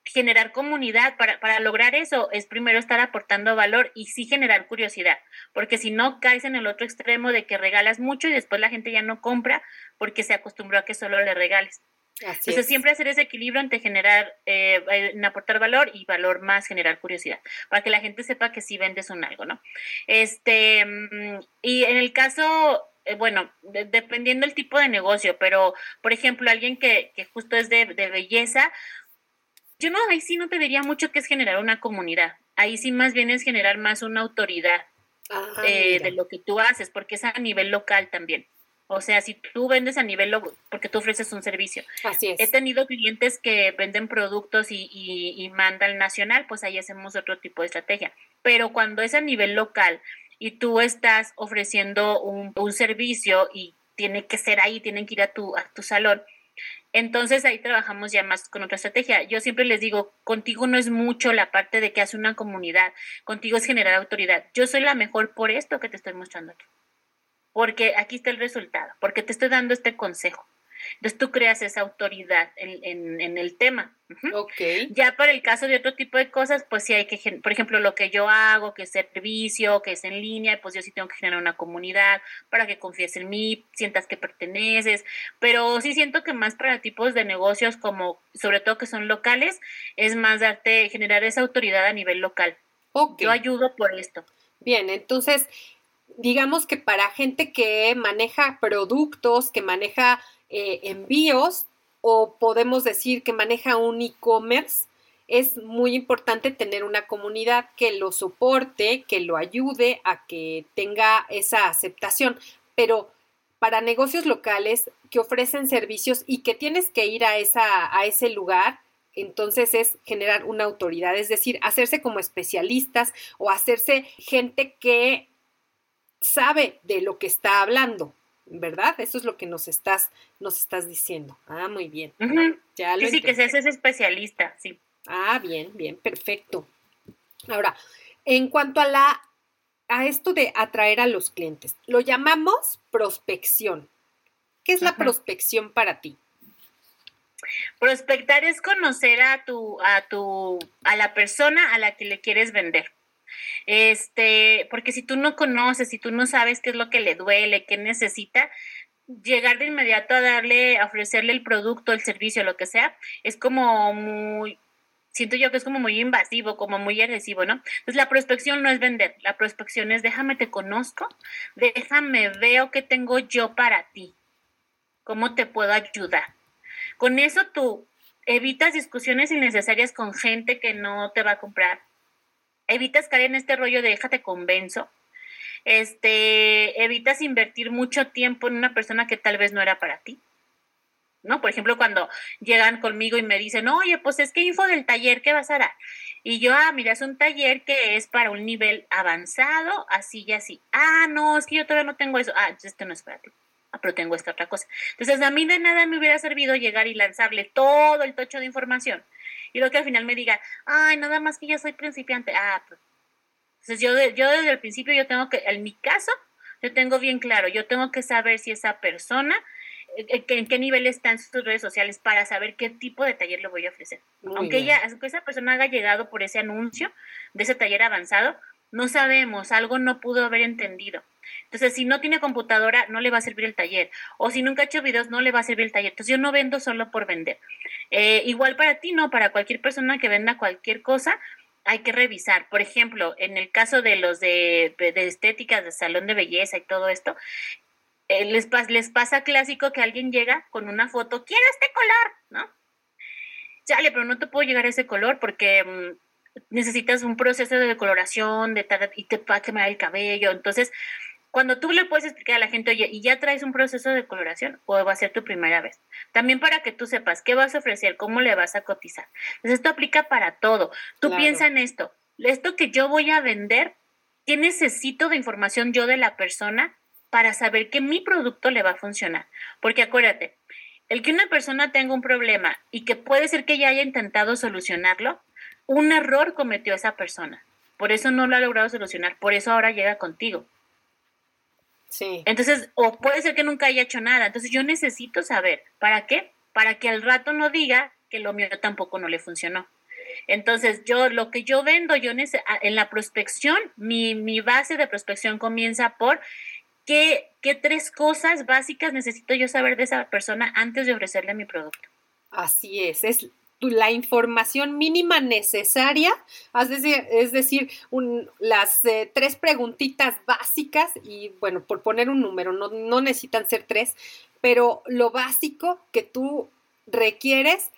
generar comunidad, para, para, lograr eso, es primero estar aportando valor y sí generar curiosidad, porque si no caes en el otro extremo de que regalas mucho y después la gente ya no compra porque se acostumbró a que solo le regales. Entonces, siempre hacer ese equilibrio entre generar, eh, en aportar valor y valor más generar curiosidad, para que la gente sepa que sí vendes un algo, ¿no? Este, mm, y en el caso, eh, bueno, dependiendo del tipo de negocio, pero, por ejemplo, alguien que, que justo es de, de belleza, yo no, ahí sí no te diría mucho que es generar una comunidad, ahí sí más bien es generar más una autoridad ah, eh, de lo que tú haces, porque es a nivel local también. O sea, si tú vendes a nivel, porque tú ofreces un servicio. Así es. He tenido clientes que venden productos y, y, mandan nacional, pues ahí hacemos otro tipo de estrategia. Pero cuando es a nivel local y tú estás ofreciendo un, servicio y tiene que ser ahí, tienen que ir a tu, a tu salón, entonces ahí trabajamos ya más con otra estrategia. Yo siempre les digo, contigo no es mucho la parte de que hace una comunidad, contigo es generar autoridad. Yo soy la mejor por esto que te estoy mostrando aquí porque aquí está el resultado, porque te estoy dando este consejo. Entonces tú creas esa autoridad en, en, el tema. okay. Ya para el caso de otro tipo de cosas, pues sí hay que, por ejemplo, lo que yo hago, que es servicio, que es en línea, pues yo sí tengo que generar una comunidad para que confíes en mí, sientas que perteneces, pero sí siento que más para tipos de negocios como, sobre todo que son locales, es más darte, generar esa autoridad a nivel local. Okay. Yo ayudo por esto. Bien, entonces, digamos que para gente que maneja productos, que maneja eh, envíos o podemos decir que maneja un e-commerce, es muy importante tener una comunidad que lo soporte, que lo ayude a que tenga esa aceptación. Pero para negocios locales que ofrecen servicios y que tienes que ir a, esa, a ese lugar, entonces es generar una autoridad, es decir, hacerse como especialistas o hacerse gente que sabe de lo que está hablando, ¿verdad? Eso es lo que nos estás, nos estás diciendo. Ah, muy bien. ya lo sí, sí, que seas ese especialista, sí. Ah, bien, bien, perfecto. Ahora, en cuanto a la a esto de atraer a los clientes, lo llamamos prospección. ¿Qué es la prospección para ti? Prospectar es conocer a tu, a tu, a la persona a la que le quieres vender. Este, porque si tú no conoces, si tú no sabes qué es lo que le duele, qué necesita, llegar de inmediato a darle, a ofrecerle el producto, el servicio, lo que sea, es como muy, siento yo que es como muy invasivo, como muy agresivo, ¿no? Entonces la prospección no es vender, la prospección es déjame te conozco, déjame veo qué tengo yo para ti, cómo te puedo ayudar. Con eso tú evitas discusiones innecesarias con gente que no te va a comprar, evitas caer en este rollo de déjate convenzo, este, evitas invertir mucho tiempo en una persona que tal vez no era para ti. ¿No? Por ejemplo, cuando llegan conmigo y me dicen, oye, pues es que info del taller, ¿qué vas a dar? Y yo, ah, mira, es un taller que es para un nivel avanzado, así y así. Ah, no, es que yo todavía no tengo eso. Ah, entonces este no es para ti. Ah, pero tengo esta otra cosa. Entonces, a mí de nada me hubiera servido llegar y lanzarle todo el tocho de información y luego que al final me diga, ay, nada más que yo soy principiante. Ah, pues. Entonces yo, yo desde el principio yo tengo que, en mi caso, yo tengo bien claro, yo tengo que saber si esa persona, eh, eh, en qué nivel está en sus redes sociales para saber qué tipo de taller le voy a ofrecer. aunque ella, aunque esa persona haya llegado por ese anuncio de ese taller avanzado, no sabemos, algo no pudo haber entendido. Entonces, si no tiene computadora, no le va a servir el taller. O si nunca ha hecho videos, no le va a servir el taller. Entonces, yo no vendo solo por vender. Eh, igual para ti, no, para cualquier persona que venda cualquier cosa, hay que revisar. Por ejemplo, en el caso de los de, estéticas, de salón de belleza y todo esto, eh, les, les pasa clásico que alguien llega con una foto, quiero este color, ¿no? Chale, pero no te puedo llegar a ese color porque mm, necesitas un proceso de decoloración de y te va a quemar el cabello. Entonces, cuando tú le puedes explicar a la gente, oye, ¿y ya traes un proceso de coloración o va a ser tu primera vez? También para que tú sepas qué vas a ofrecer, cómo le vas a cotizar. Entonces, esto aplica para todo. Tú piensa en esto. Esto que yo voy a vender, ¿qué necesito de información yo de la persona para saber que mi producto le va a funcionar? Porque acuérdate, el que una persona tenga un problema y que puede ser que ya haya intentado solucionarlo, un error cometió esa persona. Por eso no lo ha logrado solucionar, por eso ahora llega contigo. Sí. Entonces, o puede ser que nunca haya hecho nada. Entonces, yo necesito saber, ¿para qué? Para que al rato no diga que lo mío tampoco no le funcionó. Entonces, yo lo que yo vendo, yo en la prospección, mi, mi base de prospección comienza por qué, qué tres cosas básicas necesito yo saber de esa persona antes de ofrecerle mi producto. Así es, es la información mínima necesaria, es decir, las eh, tres preguntitas básicas y bueno, por poner un número, no, no necesitan ser tres, pero lo básico que tú requieres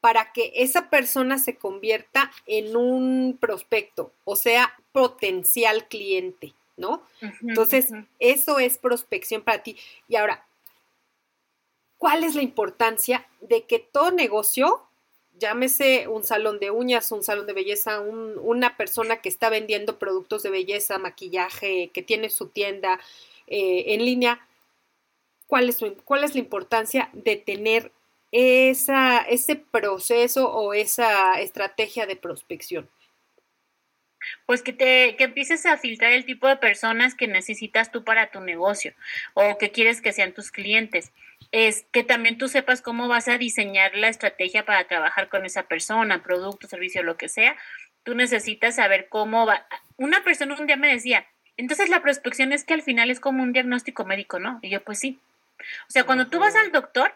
para que esa persona se convierta en un prospecto, o sea, potencial cliente, ¿no? Entonces, eso es prospección para ti. Y ahora, ¿cuál es la importancia de que todo negocio llámese un salón de uñas, un salón de belleza, una persona que está vendiendo productos de belleza, maquillaje, que tiene su tienda eh, en línea, ¿cuál es, ¿cuál es la importancia de tener esa, ese proceso o esa estrategia de prospección? Pues que te que empieces a filtrar el tipo de personas que necesitas tú para tu negocio o que quieres que sean tus clientes. Es que también tú sepas cómo vas a diseñar la estrategia para trabajar con esa persona, producto, servicio, lo que sea. Tú necesitas saber cómo va. Una persona un día me decía, entonces la prospección es que al final es como un diagnóstico médico, ¿no? Y yo, pues sí. O sea, cuando tú vas al doctor,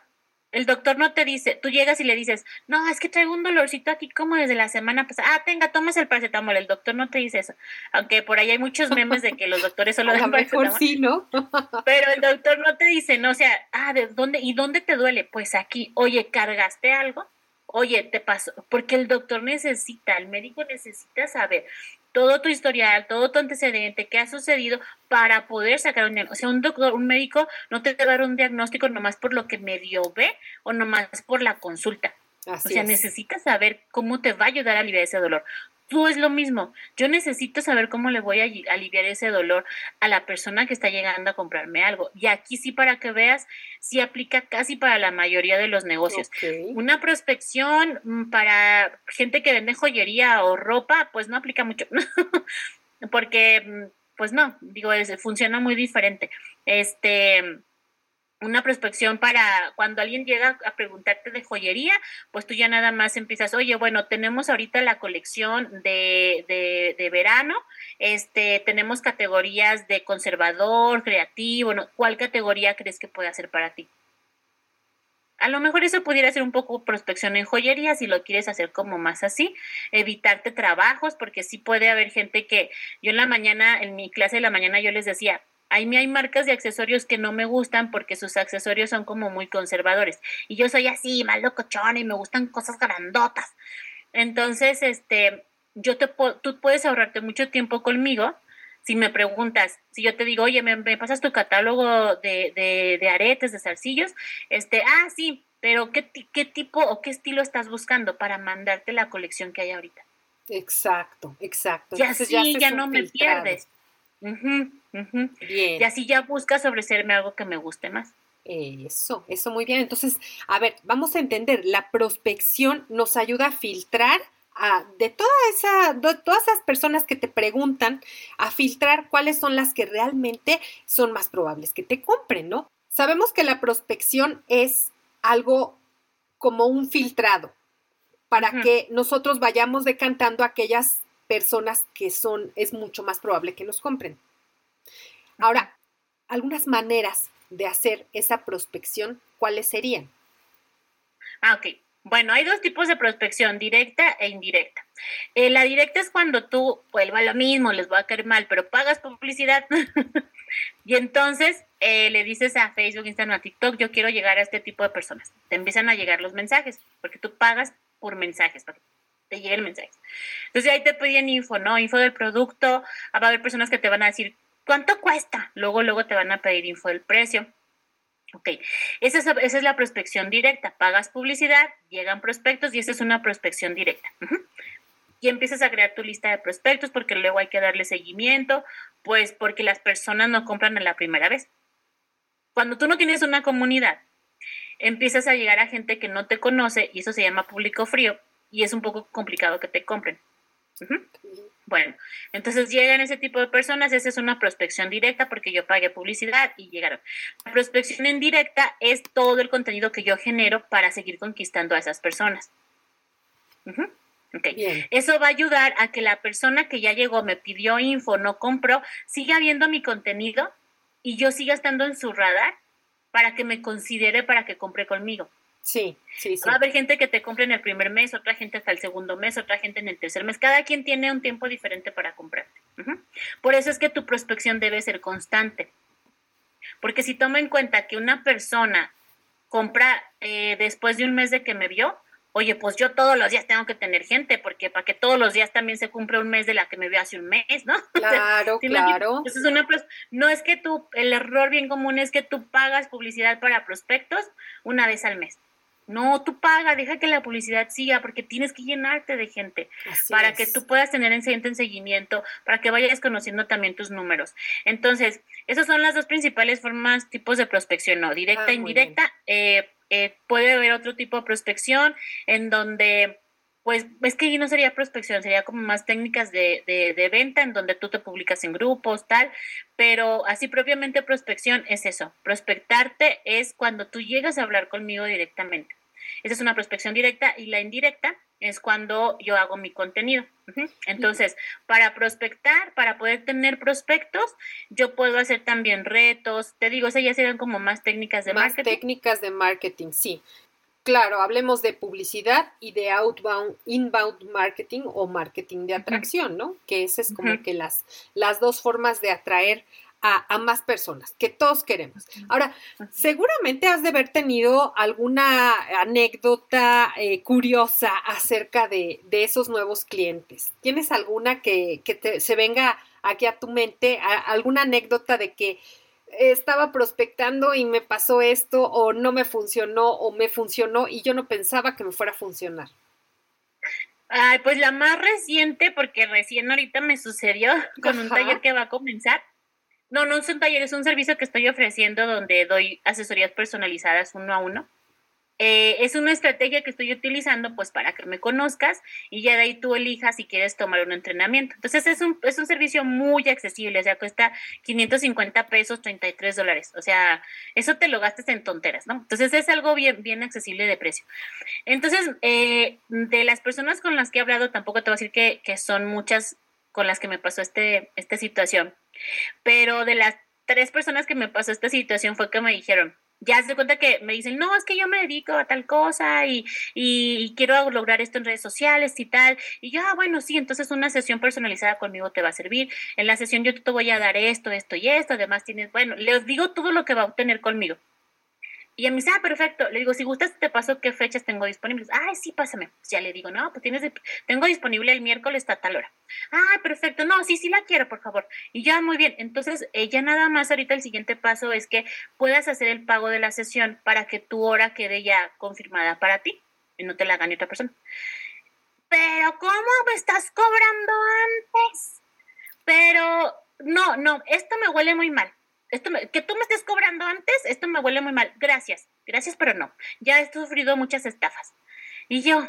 el doctor no te dice, tú llegas y le dices, no, es que traigo un dolorcito aquí como desde la semana pasada. Ah, tenga, tomas el paracetamol. El doctor no te dice eso. Aunque por ahí hay muchos memes de que los doctores solo dan mejor sí, ¿no? Pero el doctor no te dice, no, o sea, ah, ¿de dónde? ¿Y dónde te duele? Pues aquí. Oye, ¿cargaste algo? Oye, te pasó, porque el doctor necesita, el médico necesita saber todo tu historial, todo tu antecedente, qué ha sucedido para poder sacar un diagnóstico. O sea, un doctor, un médico no te va a dar un diagnóstico nomás por lo que medio ve o nomás por la consulta. o sea, necesitas saber cómo te va a ayudar a aliviar ese dolor tú es lo mismo. Yo necesito saber cómo le voy a aliviar ese dolor a la persona que está llegando a comprarme algo. Y aquí sí, para que veas, sí aplica casi para la mayoría de los negocios. Una prospección mm, para gente que vende joyería o ropa, pues no aplica mucho. Porque, mm, pues no, digo, funciona muy diferente. Este una prospección para cuando alguien llega a preguntarte de joyería, pues tú ya nada más empiezas, oye, bueno, tenemos ahorita la colección de, de, de verano, este, tenemos categorías de conservador, creativo, ¿no? ¿cuál categoría crees que puede hacer para ti? A lo mejor eso pudiera ser un poco prospección en joyería si lo quieres hacer como más así, evitarte trabajos, porque sí puede haber gente que yo en la mañana, en mi clase de la mañana yo les decía, Ahí hay marcas de accesorios que no me gustan porque sus accesorios son como muy conservadores. Y yo soy así, mal locochona y me gustan cosas grandotas. Entonces, este, yo te tú puedes ahorrarte mucho tiempo conmigo si me preguntas, si yo te digo, oye, me, pasas tu catálogo de, de, de, aretes, de zarcillos, este, ah, sí, pero ¿qué, ¿qué tipo o qué estilo estás buscando para mandarte la colección que hay ahorita? Exacto, exacto. Ya sí, ya, no me pierdes. Y así ya buscas ofrecerme algo que me guste más. Eso, eso muy bien. Entonces, a ver, vamos a entender, la prospección nos ayuda a filtrar a, de, toda esa, de todas esas personas que te preguntan, a filtrar cuáles son las que realmente son más probables que te compren, ¿no? Sabemos que la prospección es algo como un filtrado para que nosotros vayamos decantando aquellas personas que son, es mucho más probable que nos compren. Ahora, algunas maneras de hacer esa prospección, ¿cuáles serían? Ah, ok. Bueno, hay dos tipos de prospección, directa e indirecta. Eh, la directa es cuando tú, vuelva lo mismo, les voy a caer mal, pero pagas publicidad. y entonces eh, le dices a Facebook, Instagram, a TikTok, yo quiero llegar a este tipo de personas. Te empiezan a llegar los mensajes, porque tú pagas por mensajes, te llegue el mensaje. Entonces ahí te piden info, ¿no? Info del producto. Va a haber personas que te van a decir, ¿Cuánto cuesta? Luego, luego te van a pedir info del precio. Ok, esa es, esa es la prospección directa. Pagas publicidad, llegan prospectos y esa es una prospección directa. Y empiezas a crear tu lista de prospectos porque luego hay que darle seguimiento, pues porque las personas no compran a la primera vez. Cuando tú no tienes una comunidad, empiezas a llegar a gente que no te conoce y eso se llama público frío y es un poco complicado que te compren. Bueno, entonces llegan ese tipo de personas, esa es una prospección directa porque yo pagué publicidad y llegaron. La prospección indirecta es todo el contenido que yo genero para seguir conquistando a esas personas. Eso va a ayudar a que la persona que ya llegó, me pidió info, no compró, siga viendo mi contenido y yo siga estando en su radar para que me considere para que compre conmigo. Sí, sí, sí. Va a haber gente que te compre en el primer mes, otra gente hasta el segundo mes, otra gente en el tercer mes. Cada quien tiene un tiempo diferente para comprarte. Por eso es que tu prospección debe ser constante. Porque si toma en cuenta que una persona compra eh, después de un mes de que me vio, oye, pues yo todos los días tengo que tener gente, porque para que todos los días también se cumpla un mes de la que me vio hace un mes, ¿no? Claro, claro. es una, no es que tú, el error bien común es que tú pagas publicidad para prospectos una vez al mes. No, tú paga, deja que la publicidad siga, porque tienes que llenarte de gente para que tú puedas tener en en seguimiento, para que vayas conociendo también tus números. Entonces, esas son las dos principales formas, tipos de prospección, ¿no? Directa, e indirecta. Eh, eh, puede haber otro tipo de prospección en donde pues es que no sería prospección, sería como más técnicas de, de, venta en donde tú te publicas en grupos, tal, pero así propiamente prospección es eso, prospectarte es cuando tú llegas a hablar conmigo directamente. Esa es una prospección directa y la indirecta es cuando yo hago mi contenido. Entonces, para prospectar, para poder tener prospectos, yo puedo hacer también retos. Te digo, esas ya serían como más técnicas de marketing. Más técnicas de marketing, sí. Claro, hablemos de publicidad y de outbound, inbound marketing o marketing de atracción, ¿no? Que esa es como que las, las dos formas de atraer a, más personas, que todos queremos. Ahora, seguramente has de haber tenido alguna anécdota eh, curiosa acerca de, de, esos nuevos clientes. ¿Tienes alguna que, que te, se venga aquí a tu mente, alguna anécdota de que estaba prospectando y me pasó esto o no me funcionó o me funcionó y yo no pensaba que me fuera a funcionar? Ay, pues la más reciente, porque recién ahorita me sucedió con un taller que va a comenzar. No, no es un taller, es un servicio que estoy ofreciendo donde doy asesorías personalizadas uno a uno. Eh, es una estrategia que estoy utilizando pues para que me conozcas y ya de ahí tú elijas si quieres tomar un entrenamiento. Entonces es un, es un servicio muy accesible, o sea, cuesta 550 pesos, 33 dólares. O sea, eso te lo gastes en tonteras, ¿no? Entonces es algo bien, bien accesible de precio. Entonces, eh, de las personas con las que he hablado, tampoco te voy a decir que, que son muchas con las que me pasó este, esta situación, pero de las tres personas que me pasó esta situación fue que me dijeron, ya se cuenta que me dicen, no, es que yo me dedico a tal cosa y, y, quiero lograr esto en redes sociales y tal. Y yo, ah, bueno, sí, entonces una sesión personalizada conmigo te va a servir. En la sesión yo te voy a dar esto, esto y esto. Además tienes, bueno, les digo todo lo que va a obtener conmigo. Y a mí dice, ah, perfecto. Le digo, si gustas, te paso qué fechas tengo disponibles. Ay, sí, pásame. Pues ya le digo, no, pues tienes, tengo disponible el miércoles a tal hora. Ah, perfecto. No, sí, sí la quiero, por favor. Y ya, muy bien. Entonces, ella nada más ahorita el siguiente paso es que puedas hacer el pago de la sesión para que tu hora quede ya confirmada para ti y no te la gane otra persona. Pero, ¿cómo me estás cobrando antes? Pero, no, no, esto me huele muy mal esto que tú me estés cobrando antes, esto me huele muy mal. Gracias, gracias, pero no. Ya he sufrido muchas estafas. Y yo,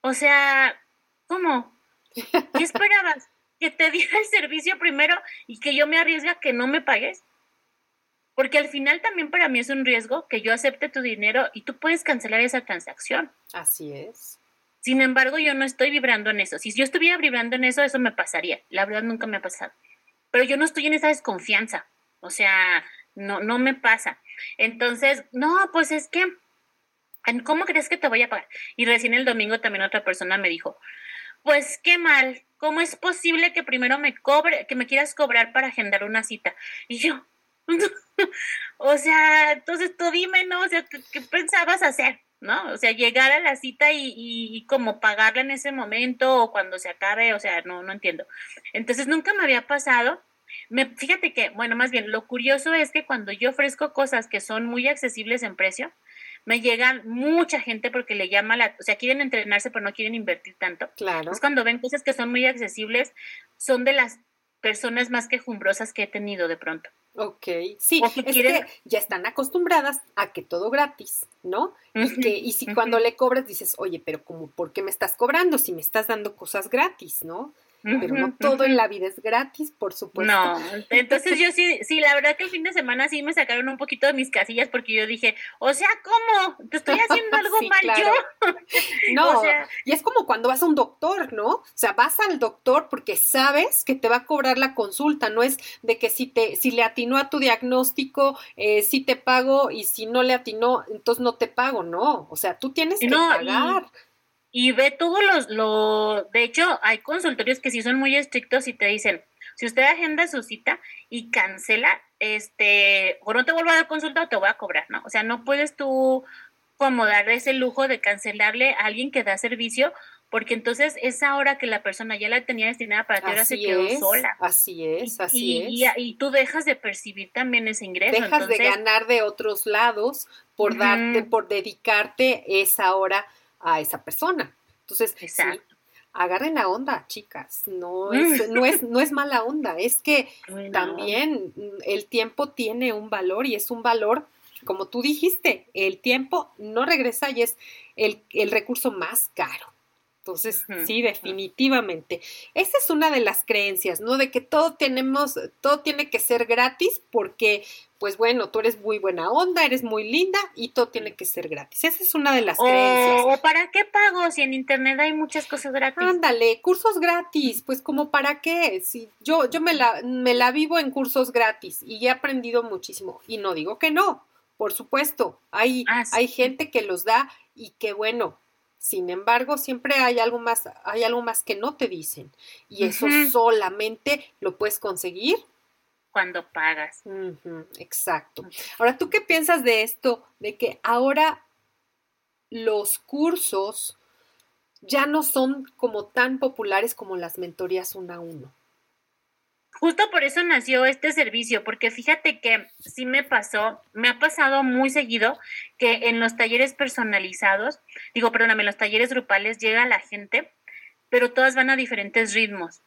o sea, ¿cómo? ¿Qué esperabas? ¿Que te diera el servicio primero y que yo me arriesgue a que no me pagues? Porque al final también para mí es un riesgo que yo acepte tu dinero y tú puedes cancelar esa transacción. Así es. Sin embargo, yo no estoy vibrando en eso. Si yo estuviera vibrando en eso, eso me pasaría. La verdad nunca me ha pasado. Pero yo no estoy en esa desconfianza. O sea, no, no me pasa. Entonces, no, pues es que, ¿cómo crees que te voy a pagar? Y recién el domingo también otra persona me dijo, pues qué mal, ¿cómo es posible que primero me cobre, que me quieras cobrar para agendar una cita? Y yo, o sea, entonces tú dime, ¿no? O sea, ¿qué, pensabas hacer? ¿No? O sea, llegar a la cita y, y, y, como pagarla en ese momento o cuando se acabe, o sea, no, no entiendo. Entonces nunca me había pasado me, fíjate que, bueno, más bien, lo curioso es que cuando yo ofrezco cosas que son muy accesibles en precio, me llegan mucha gente porque le llama la, o sea, quieren entrenarse pero no quieren invertir tanto. Claro. Es cuando ven cosas que son muy accesibles, son de las personas más quejumbrosas que he tenido de pronto. Ok, sí, es que ya están acostumbradas a que todo gratis, ¿no? Y que, y si cuando le cobras dices, oye, pero como, ¿por qué me estás cobrando si me estás dando cosas gratis, ¿no? Pero no todo en la vida es gratis, por supuesto. No, entonces yo sí, sí, la verdad que el fin de semana sí me sacaron un poquito de mis casillas porque yo dije, o sea, ¿cómo? ¿Te estoy haciendo algo mal yo? no, y es como cuando vas a un doctor, ¿no? O sea, vas al doctor porque sabes que te va a cobrar la consulta, no es de que si te, si le atinó a tu diagnóstico, eh, sí te pago y si no le atinó, entonces no te pago, no, o sea, tú tienes que pagar y ve todos los, lo, de hecho, hay consultorios que sí son muy estrictos y te dicen, si usted agenda su cita y cancela, este, o no te vuelvo a dar consulta o te voy a cobrar, ¿no? O sea, no puedes tú como dar ese lujo de cancelarle a alguien que da servicio, porque entonces esa hora que la persona ya la tenía destinada para ti, ahora se quedó sola. Así es, así y, es. Y, tú dejas de percibir también ese ingreso. Dejas de ganar de otros lados por darte, por dedicarte esa hora a esa persona. Entonces, agarren la onda, chicas. No es, no es, no es mala onda, es que también el tiempo tiene un valor y es un valor, como tú dijiste, el tiempo no regresa y es el, el recurso más caro. Entonces, sí, definitivamente. Esa es una de las creencias, ¿no? De que todo tenemos, todo tiene que ser gratis porque, pues bueno, tú eres muy buena onda, eres muy linda y todo tiene que ser gratis. Esa es una de las creencias. ¿O para qué pago si en internet hay muchas cosas gratis? Ándale, cursos gratis, pues como para qué. Si yo, yo me la, me la vivo en cursos gratis y he aprendido muchísimo. Y no digo que no, por supuesto. Hay, ah, hay gente que los da y que bueno, sin embargo, siempre hay algo más, hay algo más que no te dicen. Y eso solamente lo puedes conseguir cuando pagas. exacto. Ahora, ¿tú qué piensas de esto? De que ahora los cursos ya no son como tan populares como las mentorías uno a uno. Justo por eso nació este servicio, porque fíjate que sí me pasó, me ha pasado muy seguido que en los talleres personalizados, digo, perdóname, en los talleres grupales llega la gente, pero todas van a diferentes ritmos.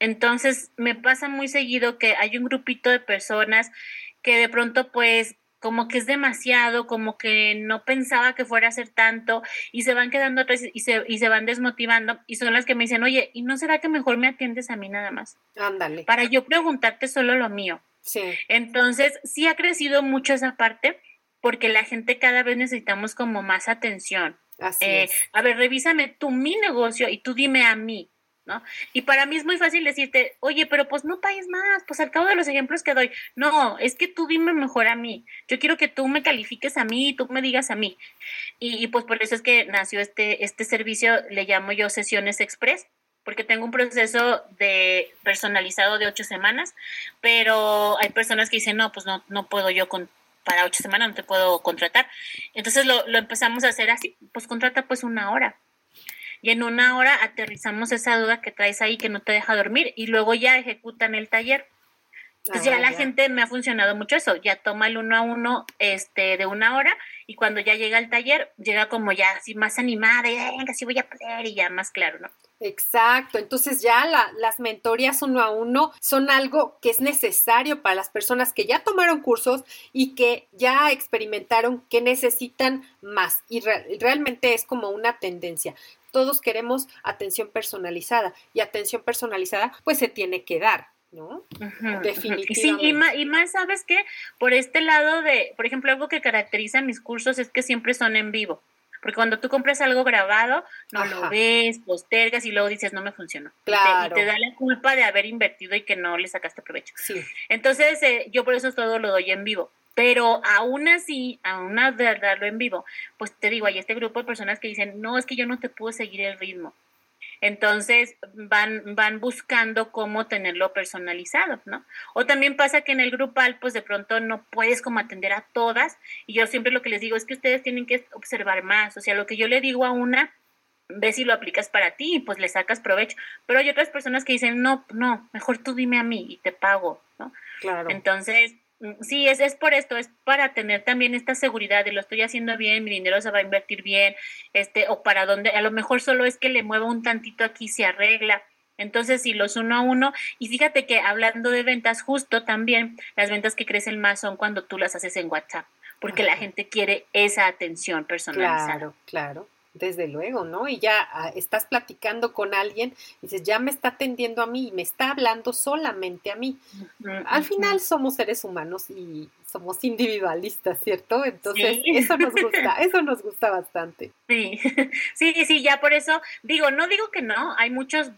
Entonces, me pasa muy seguido que hay un grupito de personas que de pronto pues como que es demasiado, como que no pensaba que fuera a ser tanto y se van quedando atrás y se, y se van desmotivando y son las que me dicen, oye, ¿y no será que mejor me atiendes a mí nada más? Ándale. Para yo preguntarte solo lo mío. Sí. Entonces, sí ha crecido mucho esa parte porque la gente cada vez necesitamos como más atención. Así eh, es. A ver, revísame tú mi negocio y tú dime a mí. Y para mí es muy fácil decirte, oye, pero pues no pagues más, pues al cabo de los ejemplos que doy, no, es que tú dime mejor a mí, yo quiero que tú me califiques a mí, tú me digas a mí. Y, pues por eso es que nació este, este servicio, le llamo yo sesiones express, porque tengo un proceso de personalizado de ocho semanas, pero hay personas que dicen, no, pues no, no puedo yo con, para ocho semanas, no te puedo contratar. Entonces lo, lo empezamos a hacer así, pues contrata pues una hora y en una hora aterrizamos esa duda que traes ahí que no te deja dormir y luego ya ejecutan el taller. Entonces ya ah, la gente me ha funcionado mucho eso, ya toma el uno a uno este, de una hora y cuando ya llega al taller, llega como ya así más animada y venga, sí voy a poder y ya más claro, ¿no? Exacto, entonces ya las mentorías uno a uno son algo que es necesario para las personas que ya tomaron cursos y que ya experimentaron que necesitan más y realmente es como una tendencia todos queremos atención personalizada y atención personalizada pues se tiene que dar. ¿no? Definitivamente. Sí, y más, y más, ¿sabes qué? Por este lado de, por ejemplo, algo que caracteriza mis cursos es que siempre son en vivo. Porque cuando tú compras algo grabado, no lo ves, postergas y luego dices, no me funcionó. Claro. Y, te, da la culpa de haber invertido y que no le sacaste provecho. Sí. Entonces, eh, yo por eso todo lo doy en vivo. Pero aún así, aún de darlo en vivo, pues te digo, hay este grupo de personas que dicen, no, es que yo no te puedo seguir el ritmo. Entonces van, van buscando cómo tenerlo personalizado, ¿no? O también pasa que en el grupal, pues de pronto no puedes como atender a todas. Y yo siempre lo que les digo es que ustedes tienen que observar más. O sea, lo que yo le digo a una, ve si lo aplicas para ti y pues le sacas provecho. Pero hay otras personas que dicen, no, no, mejor tú dime a mí y te pago, ¿no? Claro. Entonces, sí, es, es por esto, es para tener también esta seguridad de lo estoy haciendo bien, mi dinero se va a invertir bien, este, o para donde, a lo mejor solo es que le mueva un tantito aquí, se arregla. Entonces, si los uno a uno, y fíjate que hablando de ventas, justo también las ventas que crecen más son cuando tú las haces en WhatsApp, porque la gente quiere esa atención personalizada. Claro, claro. Desde luego, ¿no? Y ya ah, estás platicando con alguien, dices, ya me está atendiendo a mí y me está hablando solamente a mí. Al final somos seres humanos y somos individualistas, ¿cierto? Entonces, eso nos gusta, eso nos gusta bastante. Sí, sí, sí, ya por eso digo, no digo que no, hay muchos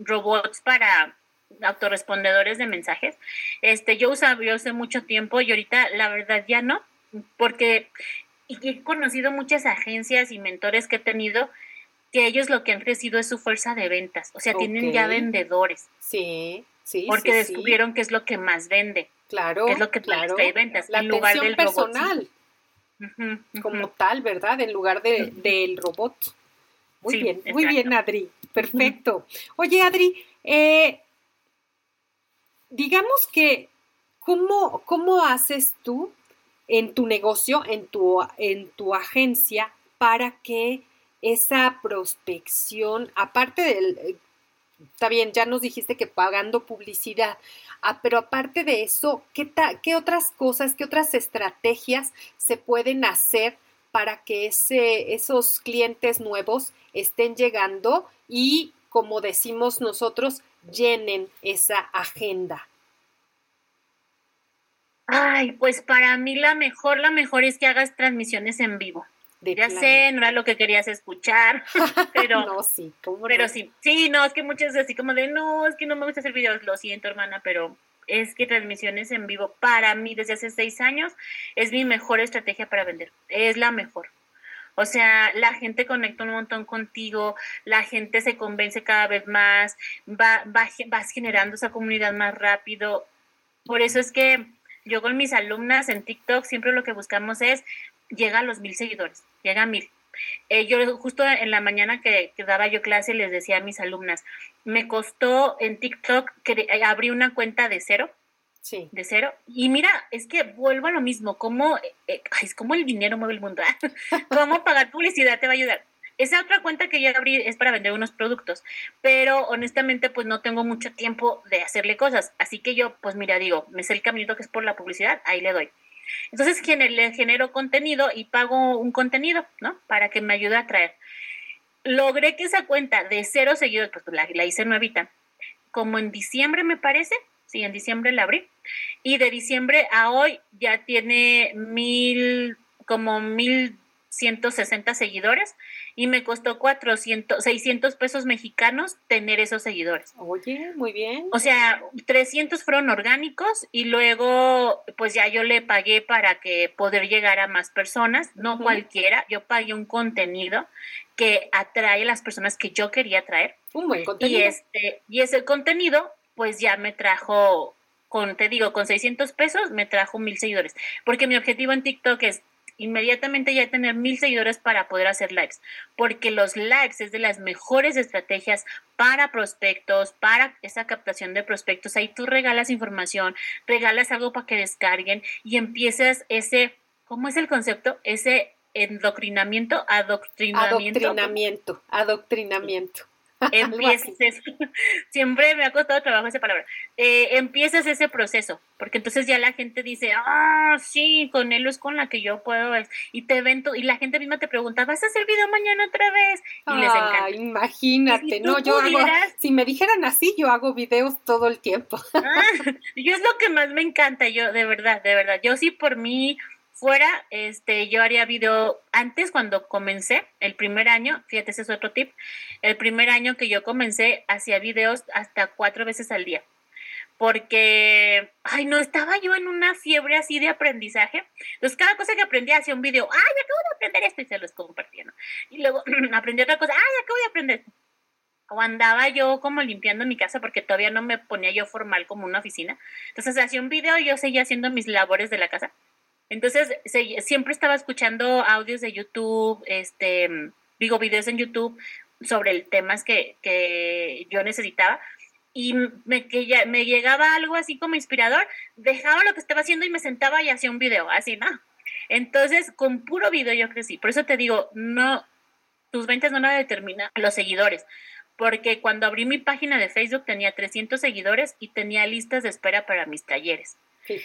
robots para autorrespondedores de mensajes. Este, yo usaba, yo hace mucho tiempo y ahorita la verdad ya no, porque y he conocido muchas agencias y mentores que he tenido que ellos lo que han crecido es su fuerza de ventas, o sea, tienen ya vendedores. Sí, sí. Porque descubrieron qué es lo que más vende. Claro. Qué es lo que claro. trae ventas. La en lugar del personal. Como tal, ¿verdad? En lugar de, del robot. Muy bien, muy bien, Adri. Perfecto. Oye, Adri, eh, digamos que, ¿cómo, ¿cómo haces tú en tu negocio, en tu, en tu agencia, para que esa prospección, aparte del, está bien, ya nos dijiste que pagando publicidad, ah, pero aparte de eso, ¿qué, ¿qué otras cosas, qué otras estrategias se pueden hacer para que ese, esos clientes nuevos estén llegando y, como decimos nosotros, llenen esa agenda? Ay, pues para mí la mejor, la mejor es que hagas transmisiones en vivo. ya sé, no era lo que querías escuchar, pero no, sí, pero sí, sí, no, es que muchas veces así como de, no, es que no me gusta hacer videos, lo siento hermana, pero es que transmisiones en vivo para mí desde hace seis años es mi mejor estrategia para vender, es la mejor. O sea, la gente conecta un montón contigo, la gente se convence cada vez más, va, vas generando esa comunidad más rápido. Por eso es que yo con mis alumnas en TikTok siempre lo que buscamos es llega a los mil seguidores, llega a mil. Eh, yo justo en la mañana que, que, daba yo clase les decía a mis alumnas, me costó en TikTok que eh, abrí una cuenta de cero Sí. De cero. Y mira, es que vuelvo a lo mismo, como, eh, es como el dinero mueve el mundo, ¿eh? cómo pagar publicidad te va a ayudar. Esa otra cuenta que yo abrí es para vender unos productos, pero honestamente pues no tengo mucho tiempo de hacerle cosas, así que yo pues mira, digo, me sé el caminito que es por la publicidad, ahí le doy. Entonces le genero contenido y pago un contenido, ¿no? Para que me ayude a traer. Logré que esa cuenta de cero seguidores, pues la, la hice nuevita, como en diciembre me parece, sí, en diciembre la abrí. Y de diciembre a hoy ya tiene mil, como mil ciento sesenta seguidores y me costó 400, 600 pesos mexicanos tener esos seguidores. Oye, muy bien. O sea, 300 fueron orgánicos y luego pues ya yo le pagué para que poder llegar a más personas, no cualquiera, yo pagué un contenido que atrae a las personas que yo quería atraer. Un buen contenido. Y este y ese contenido pues ya me trajo, con, te digo, con 600 pesos me trajo mil seguidores, porque mi objetivo en TikTok es inmediatamente ya tener mil seguidores para poder hacer lives, porque los lives es de las mejores estrategias para prospectos, para esa captación de prospectos. Ahí tú regalas información, regalas algo para que descarguen y empiezas ese, ¿cómo es el concepto? Ese endocrinamiento, adoctrinamiento. Adoctrinamiento, adoctrinamiento. empieces, siempre me ha costado trabajo esa palabra, eh, empiezas ese proceso, porque entonces ya la gente dice, ah, sí, con él es con la que yo puedo, y te ven, y la gente misma te pregunta, ¿vas a hacer video mañana otra vez? Y les encanta. Imagínate, si no, yo hago, si me dijeran así, yo hago videos todo el tiempo. Ah, yo es lo que más me encanta, yo, de verdad, de verdad, yo sí por mí fuera, este, yo haría video antes cuando comencé, el primer año, fíjate, ese es otro tip, el primer año que yo comencé, hacía videos hasta cuatro veces al día. Porque, ay, no, estaba yo en una fiebre así de aprendizaje. Entonces, cada cosa que aprendía hacía un video, ay, acabo de aprender esto y se los compartía, ¿no? Y luego aprendí otra cosa, ay, acabo de aprender. O andaba yo como limpiando mi casa porque todavía no me ponía yo formal como una oficina. Entonces, hacía un video y yo seguía haciendo mis labores de la casa entonces, siempre estaba escuchando audios de YouTube, este, digo, videos en YouTube sobre el temas que, que yo necesitaba y me, que ya, me llegaba algo así como inspirador, dejaba lo que estaba haciendo y me sentaba y hacía un video, así, ¿no? Entonces, con puro video yo crecí. Por eso te digo, no, tus ventas no la determinan los seguidores. Porque cuando abrí mi página de Facebook tenía 300 seguidores y tenía listas de espera para mis talleres.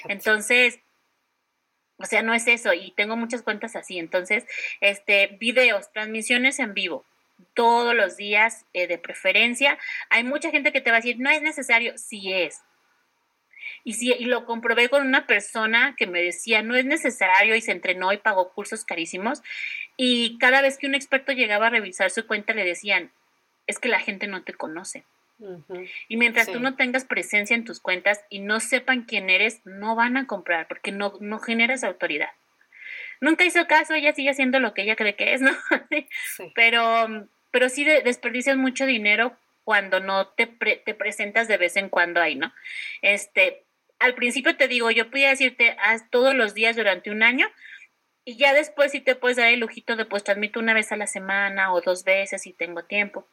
Entonces, o sea, no es eso, y tengo muchas cuentas así. Entonces, este, videos, transmisiones en vivo, todos los días eh, de preferencia. Hay mucha gente que te va a decir, no es necesario, sí es. Y, sí, y lo comprobé con una persona que me decía, no es necesario y se entrenó y pagó cursos carísimos. Y cada vez que un experto llegaba a revisar su cuenta le decían, es que la gente no te conoce. Y mientras tú no tengas presencia en tus cuentas y no sepan quién eres, no van a comprar porque no, no generas autoridad. Nunca hizo caso, ella sigue haciendo lo que ella cree que es, ¿no? Pero, pero sí desperdicias mucho dinero cuando no te, te presentas de vez en cuando ahí, ¿no? Este, al principio te digo, yo podía decirte, haz todos los días durante un año, y ya después sí te puedes dar el lujito de pues transmito una vez a la semana o dos veces si tengo tiempo.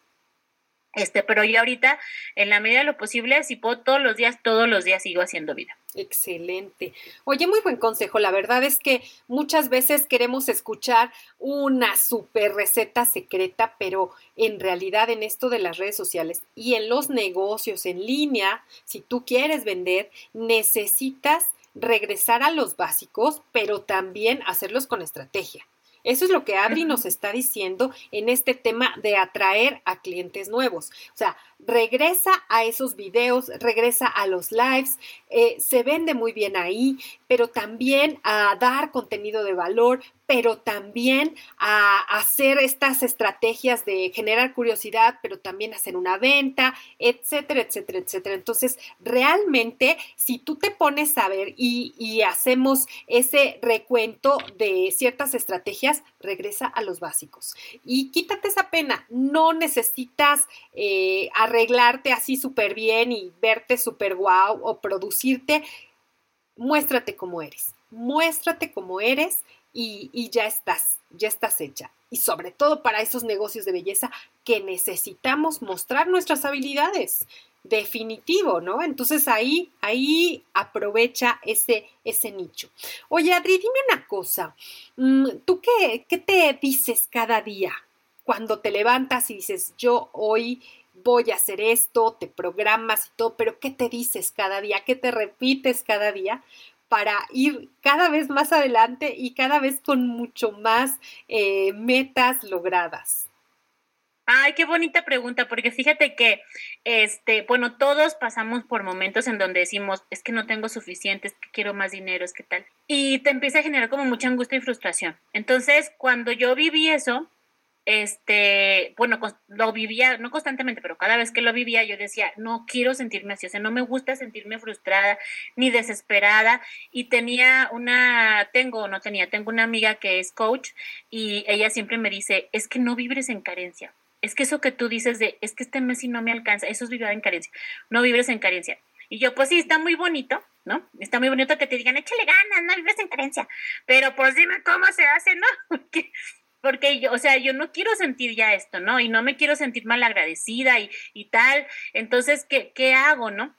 Este, pero yo ahorita, en la medida de lo posible, si puedo todos los días, todos los días sigo haciendo vida. Excelente. Oye, muy buen consejo. La verdad es que muchas veces queremos escuchar una super receta secreta, pero en realidad en esto de las redes sociales y en los negocios en línea, si tú quieres vender, necesitas regresar a los básicos, pero también hacerlos con estrategia. Eso es lo que Adri nos está diciendo en este tema de atraer a clientes nuevos. O sea, regresa a esos videos, regresa a los lives, eh, se vende muy bien ahí, pero también a dar contenido de valor, pero también a hacer estas estrategias de generar curiosidad, pero también hacer una venta, etcétera, etcétera, etcétera. Entonces, realmente, si tú te pones a ver y, hacemos ese recuento de ciertas estrategias, regresa a los básicos y quítate esa pena. No necesitas eh, arreglarte así súper bien y verte súper guau o producirte. Muéstrate como eres. Muéstrate como eres y, y ya estás, ya estás hecha. Y sobre todo para esos negocios de belleza que necesitamos mostrar nuestras habilidades definitivo, ¿no? Entonces ahí, ahí aprovecha ese, ese nicho. Oye, Adri, dime una cosa. Mm, ¿Tú qué, qué te dices cada día cuando te levantas y dices, yo hoy voy a hacer esto, te programas y todo, pero ¿qué te dices cada día? ¿Qué te repites cada día? para ir cada vez más adelante y cada vez con mucho más eh, metas logradas. Ay, qué bonita pregunta, porque fíjate que, este, bueno, todos pasamos por momentos en donde decimos, es que no tengo suficiente, es que quiero más dinero, es que tal. Y te empieza a generar como mucha angustia y frustración. Entonces, cuando yo viví eso, este, bueno, lo vivía, no constantemente, pero cada vez que lo vivía yo decía, no quiero sentirme así, o sea, no me gusta sentirme frustrada ni desesperada. Y tenía una, tengo, no tenía, tengo una amiga que es coach y ella siempre me dice, es que no vibres en carencia es que eso que tú dices de, es que este mes sí no me alcanza, eso es vivir en carencia, no vives en carencia. Y yo, pues sí, está muy bonito, ¿no? Está muy bonito que te digan, échale ganas, no vives en carencia, pero pues dime cómo se hace, ¿no? Porque, porque yo, o sea, yo no quiero sentir ya esto, ¿no? Y no me quiero sentir mal agradecida y, y tal. Entonces, ¿qué, ¿qué hago, no?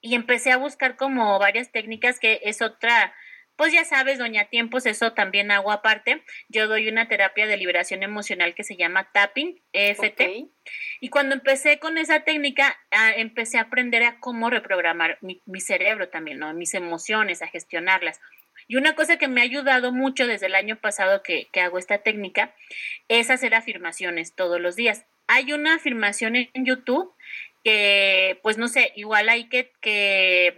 Y empecé a buscar como varias técnicas que es otra, pues ya sabes, doña Tiempos, eso también hago aparte. Yo doy una terapia de liberación emocional que se llama tapping, EFT. Y cuando empecé con esa técnica, ah, empecé a aprender a cómo reprogramar mi, cerebro también, ¿no? Mis emociones, a gestionarlas. Y una cosa que me ha ayudado mucho desde el año pasado que, que hago esta técnica es hacer afirmaciones todos los días. Hay una afirmación en YouTube que, pues no sé, igual hay que, que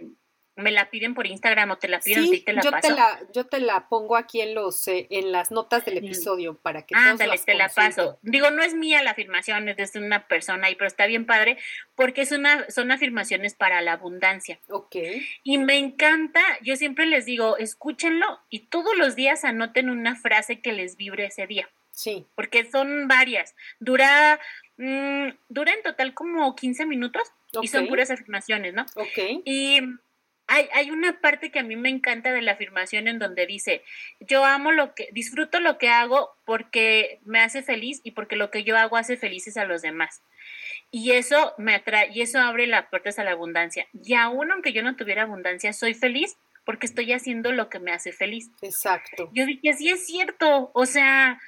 me la piden por Instagram o te la piden sí, te la yo paso. Te la, yo te la pongo aquí en los eh, en las notas del episodio para que todos Ándale, te la paso. Digo, no es mía la afirmación, es de una persona ahí, pero está bien padre porque es una son afirmaciones para la abundancia. Ok. Y me encanta, yo siempre les digo, escúchenlo y todos los días anoten una frase que les vibre ese día. Sí. Porque son varias. Dura mmm, dura en total como 15 minutos y son puras afirmaciones, ¿no? Ok. Y hay, hay una parte que a mí me encanta de la afirmación en donde dice, yo amo lo que, disfruto lo que hago porque me hace feliz y porque lo que yo hago hace felices a los demás. Y eso me atrae, y eso abre las puertas a la abundancia. Y aún aunque yo no tuviera abundancia, soy feliz porque estoy haciendo lo que me hace feliz. Exacto. Yo dije, sí es cierto, o sea,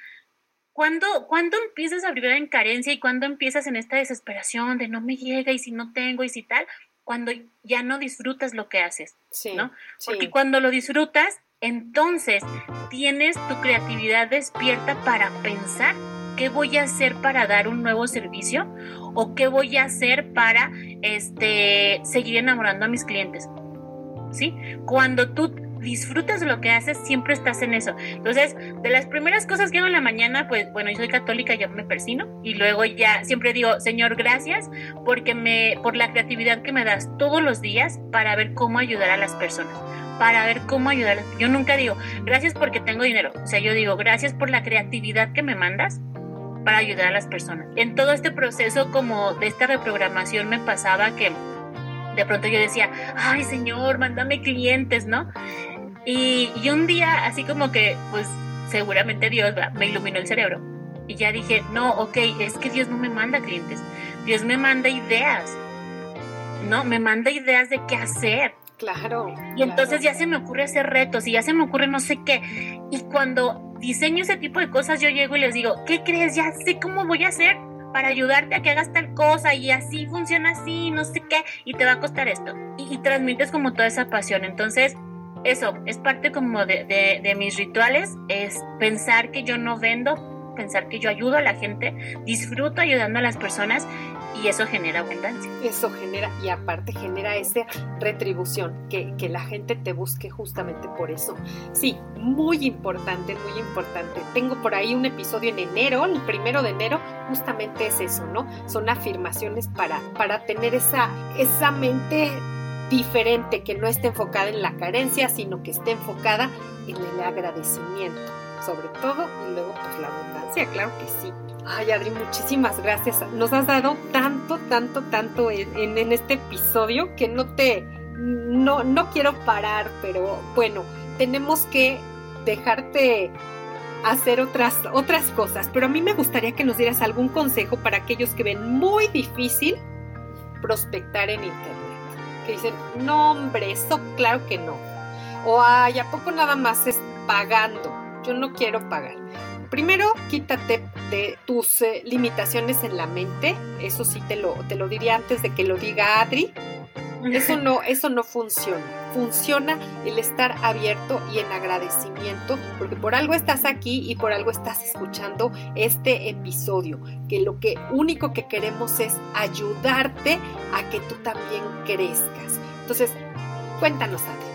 cuando, cuando empiezas a vivir en carencia y cuando empiezas en esta desesperación de no me llega y si no tengo y si tal, cuando ya no disfrutas lo que haces, ¿no? Porque cuando lo disfrutas, entonces tienes tu creatividad despierta para pensar qué voy a hacer para dar un nuevo servicio o qué voy a hacer para este seguir enamorando a mis clientes. ¿Sí? Cuando tú disfrutas lo que haces, siempre estás en eso. Entonces, de las primeras cosas que hago en la mañana, pues bueno, yo soy católica, yo me persino y luego ya siempre digo, Señor, gracias porque me por la creatividad que me das todos los días para ver cómo ayudar a las personas para ver cómo ayudar. Yo nunca digo, gracias porque tengo dinero. O sea, yo digo, gracias por la creatividad que me mandas para ayudar a las personas. En todo este proceso como de esta reprogramación me pasaba que de pronto yo decía, ay Señor, mándame clientes, ¿no? Y, un día, así como que, pues seguramente Dios me iluminó el cerebro. Y ya dije, no, ok, es que Dios no me manda clientes, Dios me manda ideas, ¿no? Me manda ideas de qué hacer. Claro. Y entonces ya se me ocurre hacer retos y ya se me ocurre no sé qué. Y cuando diseño ese tipo de cosas, yo llego y les digo, ¿qué crees? Ya sé cómo voy a hacer para ayudarte a que hagas tal cosa y así funciona así, no sé qué, y te va a costar esto. Y, y transmites como toda esa pasión. Entonces, eso, es parte como de, mis rituales, es pensar que yo no vendo, pensar que yo ayudo a la gente, disfruto ayudando a las personas y eso genera abundancia. Eso genera, y aparte genera esa retribución, que, que, la gente te busque justamente por eso. Sí, muy importante, muy importante. Tengo por ahí un episodio en enero, el primero de enero, justamente es eso, ¿no? Son afirmaciones para, para tener esa, esa mente diferente, que no esté enfocada en la carencia, sino que esté enfocada en el agradecimiento, sobre todo, y luego pues la abundancia, claro que sí. Ay, Adri, muchísimas gracias. Nos has dado tanto, tanto, tanto en, en, este episodio que no te, no, no quiero parar, pero bueno, tenemos que dejarte hacer otras, otras cosas. Pero a mí me gustaría que nos dieras algún consejo para aquellos que ven muy difícil prospectar en Internet que dicen, no hombre, eso claro que no. O ay, ¿a poco nada más es pagando? Yo no quiero pagar. Primero, quítate de tus eh, limitaciones en la mente. Eso sí te lo, te lo diría antes de que lo diga Adri. Eso no, eso no funciona. Funciona el estar abierto y en agradecimiento, porque por algo estás aquí y por algo estás escuchando este episodio. Que lo que único que queremos es ayudarte a que tú también crezcas. Entonces, cuéntanos, Adri.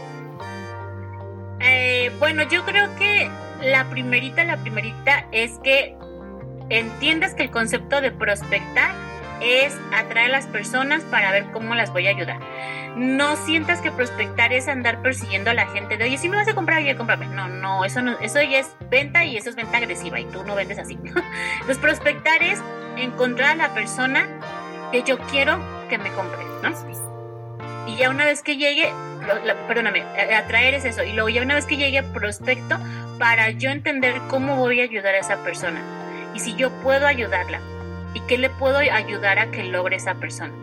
Eh, bueno, yo creo que la primerita, la primerita es que entiendas que el concepto de prospectar es atraer a las personas para ver cómo las voy a ayudar. No sientas que prospectar es andar persiguiendo a la gente de, oye, si me vas a comprar, ya cómprame. No, no, eso no, eso ya es venta y eso es venta agresiva y tú no vendes así. Entonces, prospectar es encontrar a la persona que yo quiero que me compre, ¿no? Y ya una vez que llegue, perdóname, atraer es eso. Y luego ya una vez que llegue, prospecto para yo entender cómo voy a ayudar a esa persona. Y si yo puedo ayudarla y qué le puedo ayudar a que logre esa persona.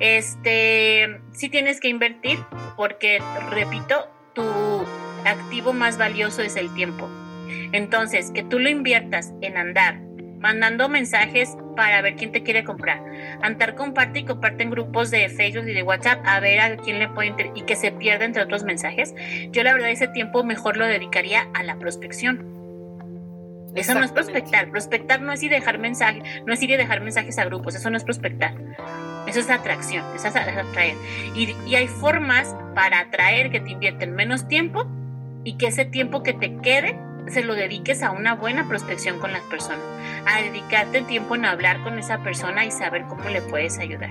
Este, sí tienes que invertir porque, repito, tu activo más valioso es el tiempo. Entonces, que tú lo inviertas en andar mandando mensajes para ver quién te quiere comprar. Andar comparte y comparte en grupos de Facebook y de WhatsApp a ver a quién le puede y que se pierda entre otros mensajes. Yo la verdad ese tiempo mejor lo dedicaría a la prospección eso no es prospectar. Prospectar no es ir a dejar mensajes, no es ir a dejar mensajes a grupos, eso no es prospectar. Eso es atracción, eso es atraer. Y, y hay formas para atraer que te invierten menos tiempo y que ese tiempo que te quede se lo dediques a una buena prospección con las personas, a dedicarte tiempo en hablar con esa persona y saber cómo le puedes ayudar.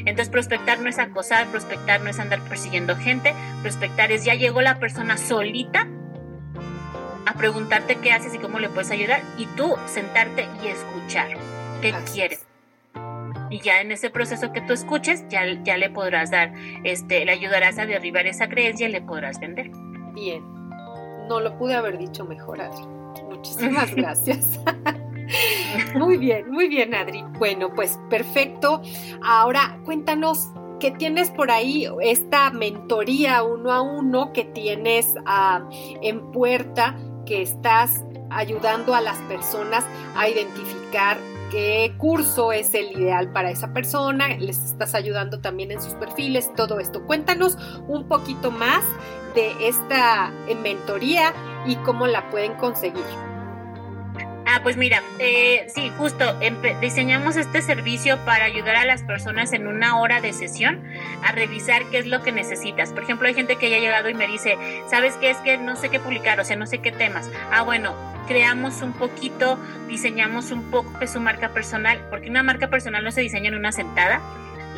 Entonces, prospectar no es acosar, prospectar no es andar persiguiendo gente, prospectar es ya llegó la persona solita a preguntarte qué haces y cómo le puedes ayudar y tú sentarte y escuchar qué quiere. Y ya en ese proceso que tú escuches, ya, ya le podrás dar, este, le ayudarás a derribar esa creencia y le podrás vender. Bien, no lo pude haber dicho mejor, Adri. Muchísimas gracias. muy bien, muy bien, Adri. Bueno, pues perfecto. Ahora cuéntanos que tienes por ahí esta mentoría uno a uno que tienes ah, en puerta que estás ayudando a las personas a identificar qué curso es el ideal para esa persona, les estás ayudando también en sus perfiles, todo esto. Cuéntanos un poquito más de esta mentoría y cómo la pueden conseguir. Ah, pues mira, eh, sí, justo diseñamos este servicio para ayudar a las personas en una hora de sesión a revisar qué es lo que necesitas. Por ejemplo, hay gente que ya ha llegado y me dice, ¿sabes qué? Es que no sé qué publicar, o sea, no sé qué temas. Ah, bueno, creamos un poquito, diseñamos un poco su marca personal, porque una marca personal no se diseña en una sentada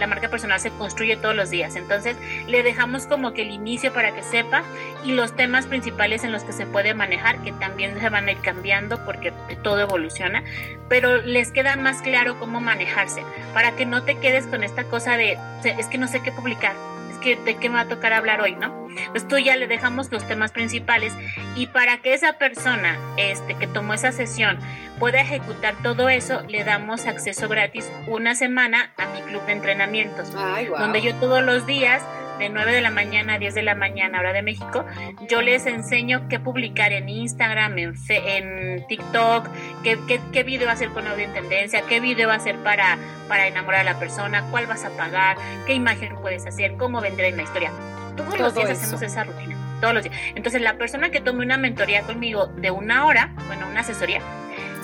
la marca personal se construye todos los días. Entonces le dejamos como que el inicio para que sepa y los temas principales en los que se puede manejar, que también se van a ir cambiando porque todo evoluciona, pero les queda más claro cómo manejarse, para que no te quedes con esta cosa de, es que no sé qué publicar que, de qué me va a tocar hablar hoy, ¿no? Pues tú ya le dejamos los temas principales y para que esa persona este, que tomó esa sesión pueda ejecutar todo eso, le damos acceso gratis una semana a mi club de entrenamientos, donde yo todos los días de 9 de la mañana a 10 de la mañana, hora de México, yo les enseño qué publicar en Instagram, en, en TikTok, qué, qué, qué, video hacer con audio en tendencia, qué video hacer para, para enamorar a la persona, cuál vas a pagar, qué imagen puedes hacer, cómo vender en la historia. Todos los días hacemos esa rutina. todos los días. Entonces, la persona que tome una mentoría conmigo de una hora, bueno, una asesoría,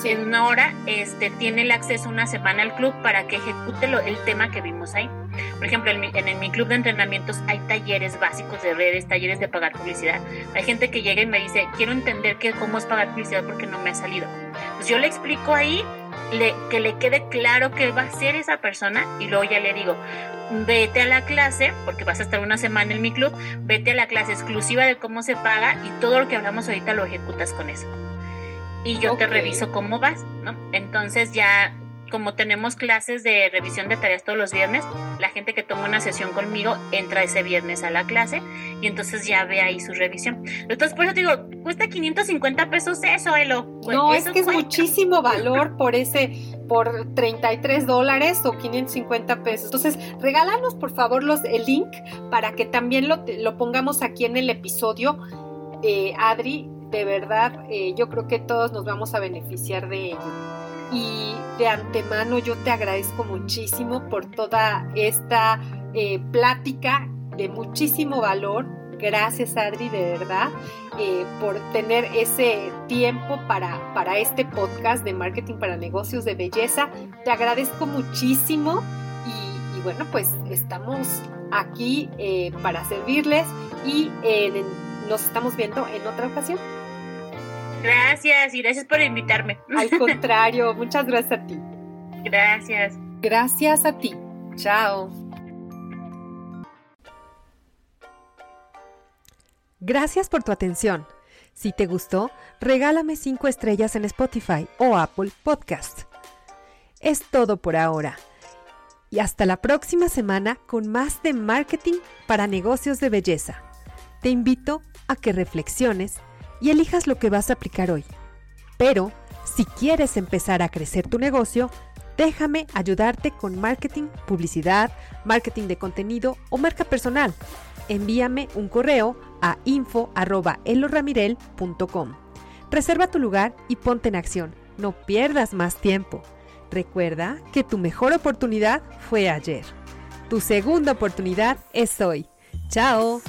en una hora este, tiene el acceso una semana al club para que ejecute lo, el tema que vimos ahí. Por ejemplo, en mi, en, mi club de entrenamientos hay talleres básicos de redes, talleres de pagar publicidad. Hay gente que llega y me dice, quiero entender que, cómo es pagar publicidad porque no me ha salido. Pues yo le explico ahí le, que le quede claro qué va a hacer esa persona y luego ya le digo, vete a la clase, porque vas a estar una semana en mi club, vete a la clase exclusiva de cómo se paga y todo lo que hablamos ahorita lo ejecutas con eso y yo te reviso cómo vas, ¿no? Entonces ya como tenemos clases de revisión de tareas todos los viernes, la gente que toma una sesión conmigo entra ese viernes a la clase y entonces ya ve ahí su revisión. Entonces, por eso te digo, cuesta 550 pesos eso, Elo. No, es que es muchísimo valor por ese, por 33 dólares o 550 pesos. Entonces, regálanos por favor los, el link para que también lo, lo pongamos aquí en el episodio. Eh, Adri, de verdad eh, yo creo que todos nos vamos a beneficiar de ello. Y de antemano yo te agradezco muchísimo por toda esta eh, plática de muchísimo valor. Gracias Adri, de verdad, eh, por tener ese tiempo para, para este podcast de marketing para negocios de belleza. Te agradezco muchísimo y, bueno, pues estamos aquí para servirles y nos estamos viendo en otra ocasión. Gracias y gracias por invitarme. Al contrario, muchas gracias a ti. Gracias. Gracias a ti. Chao. Gracias por tu atención. Si te gustó, regálame 5 estrellas en Spotify o Apple Podcast. Es todo por ahora. Y hasta la próxima semana con más de marketing para negocios de belleza. Te invito a que reflexiones y elijas lo que vas a aplicar hoy. Pero, si quieres empezar a crecer tu negocio, déjame ayudarte con marketing, publicidad, marketing de contenido o marca personal. Envíame un correo a info.eloramirel.com. Reserva tu lugar y ponte en acción. No pierdas más tiempo. Recuerda que tu mejor oportunidad fue ayer. Tu segunda oportunidad es hoy. ¡Chao!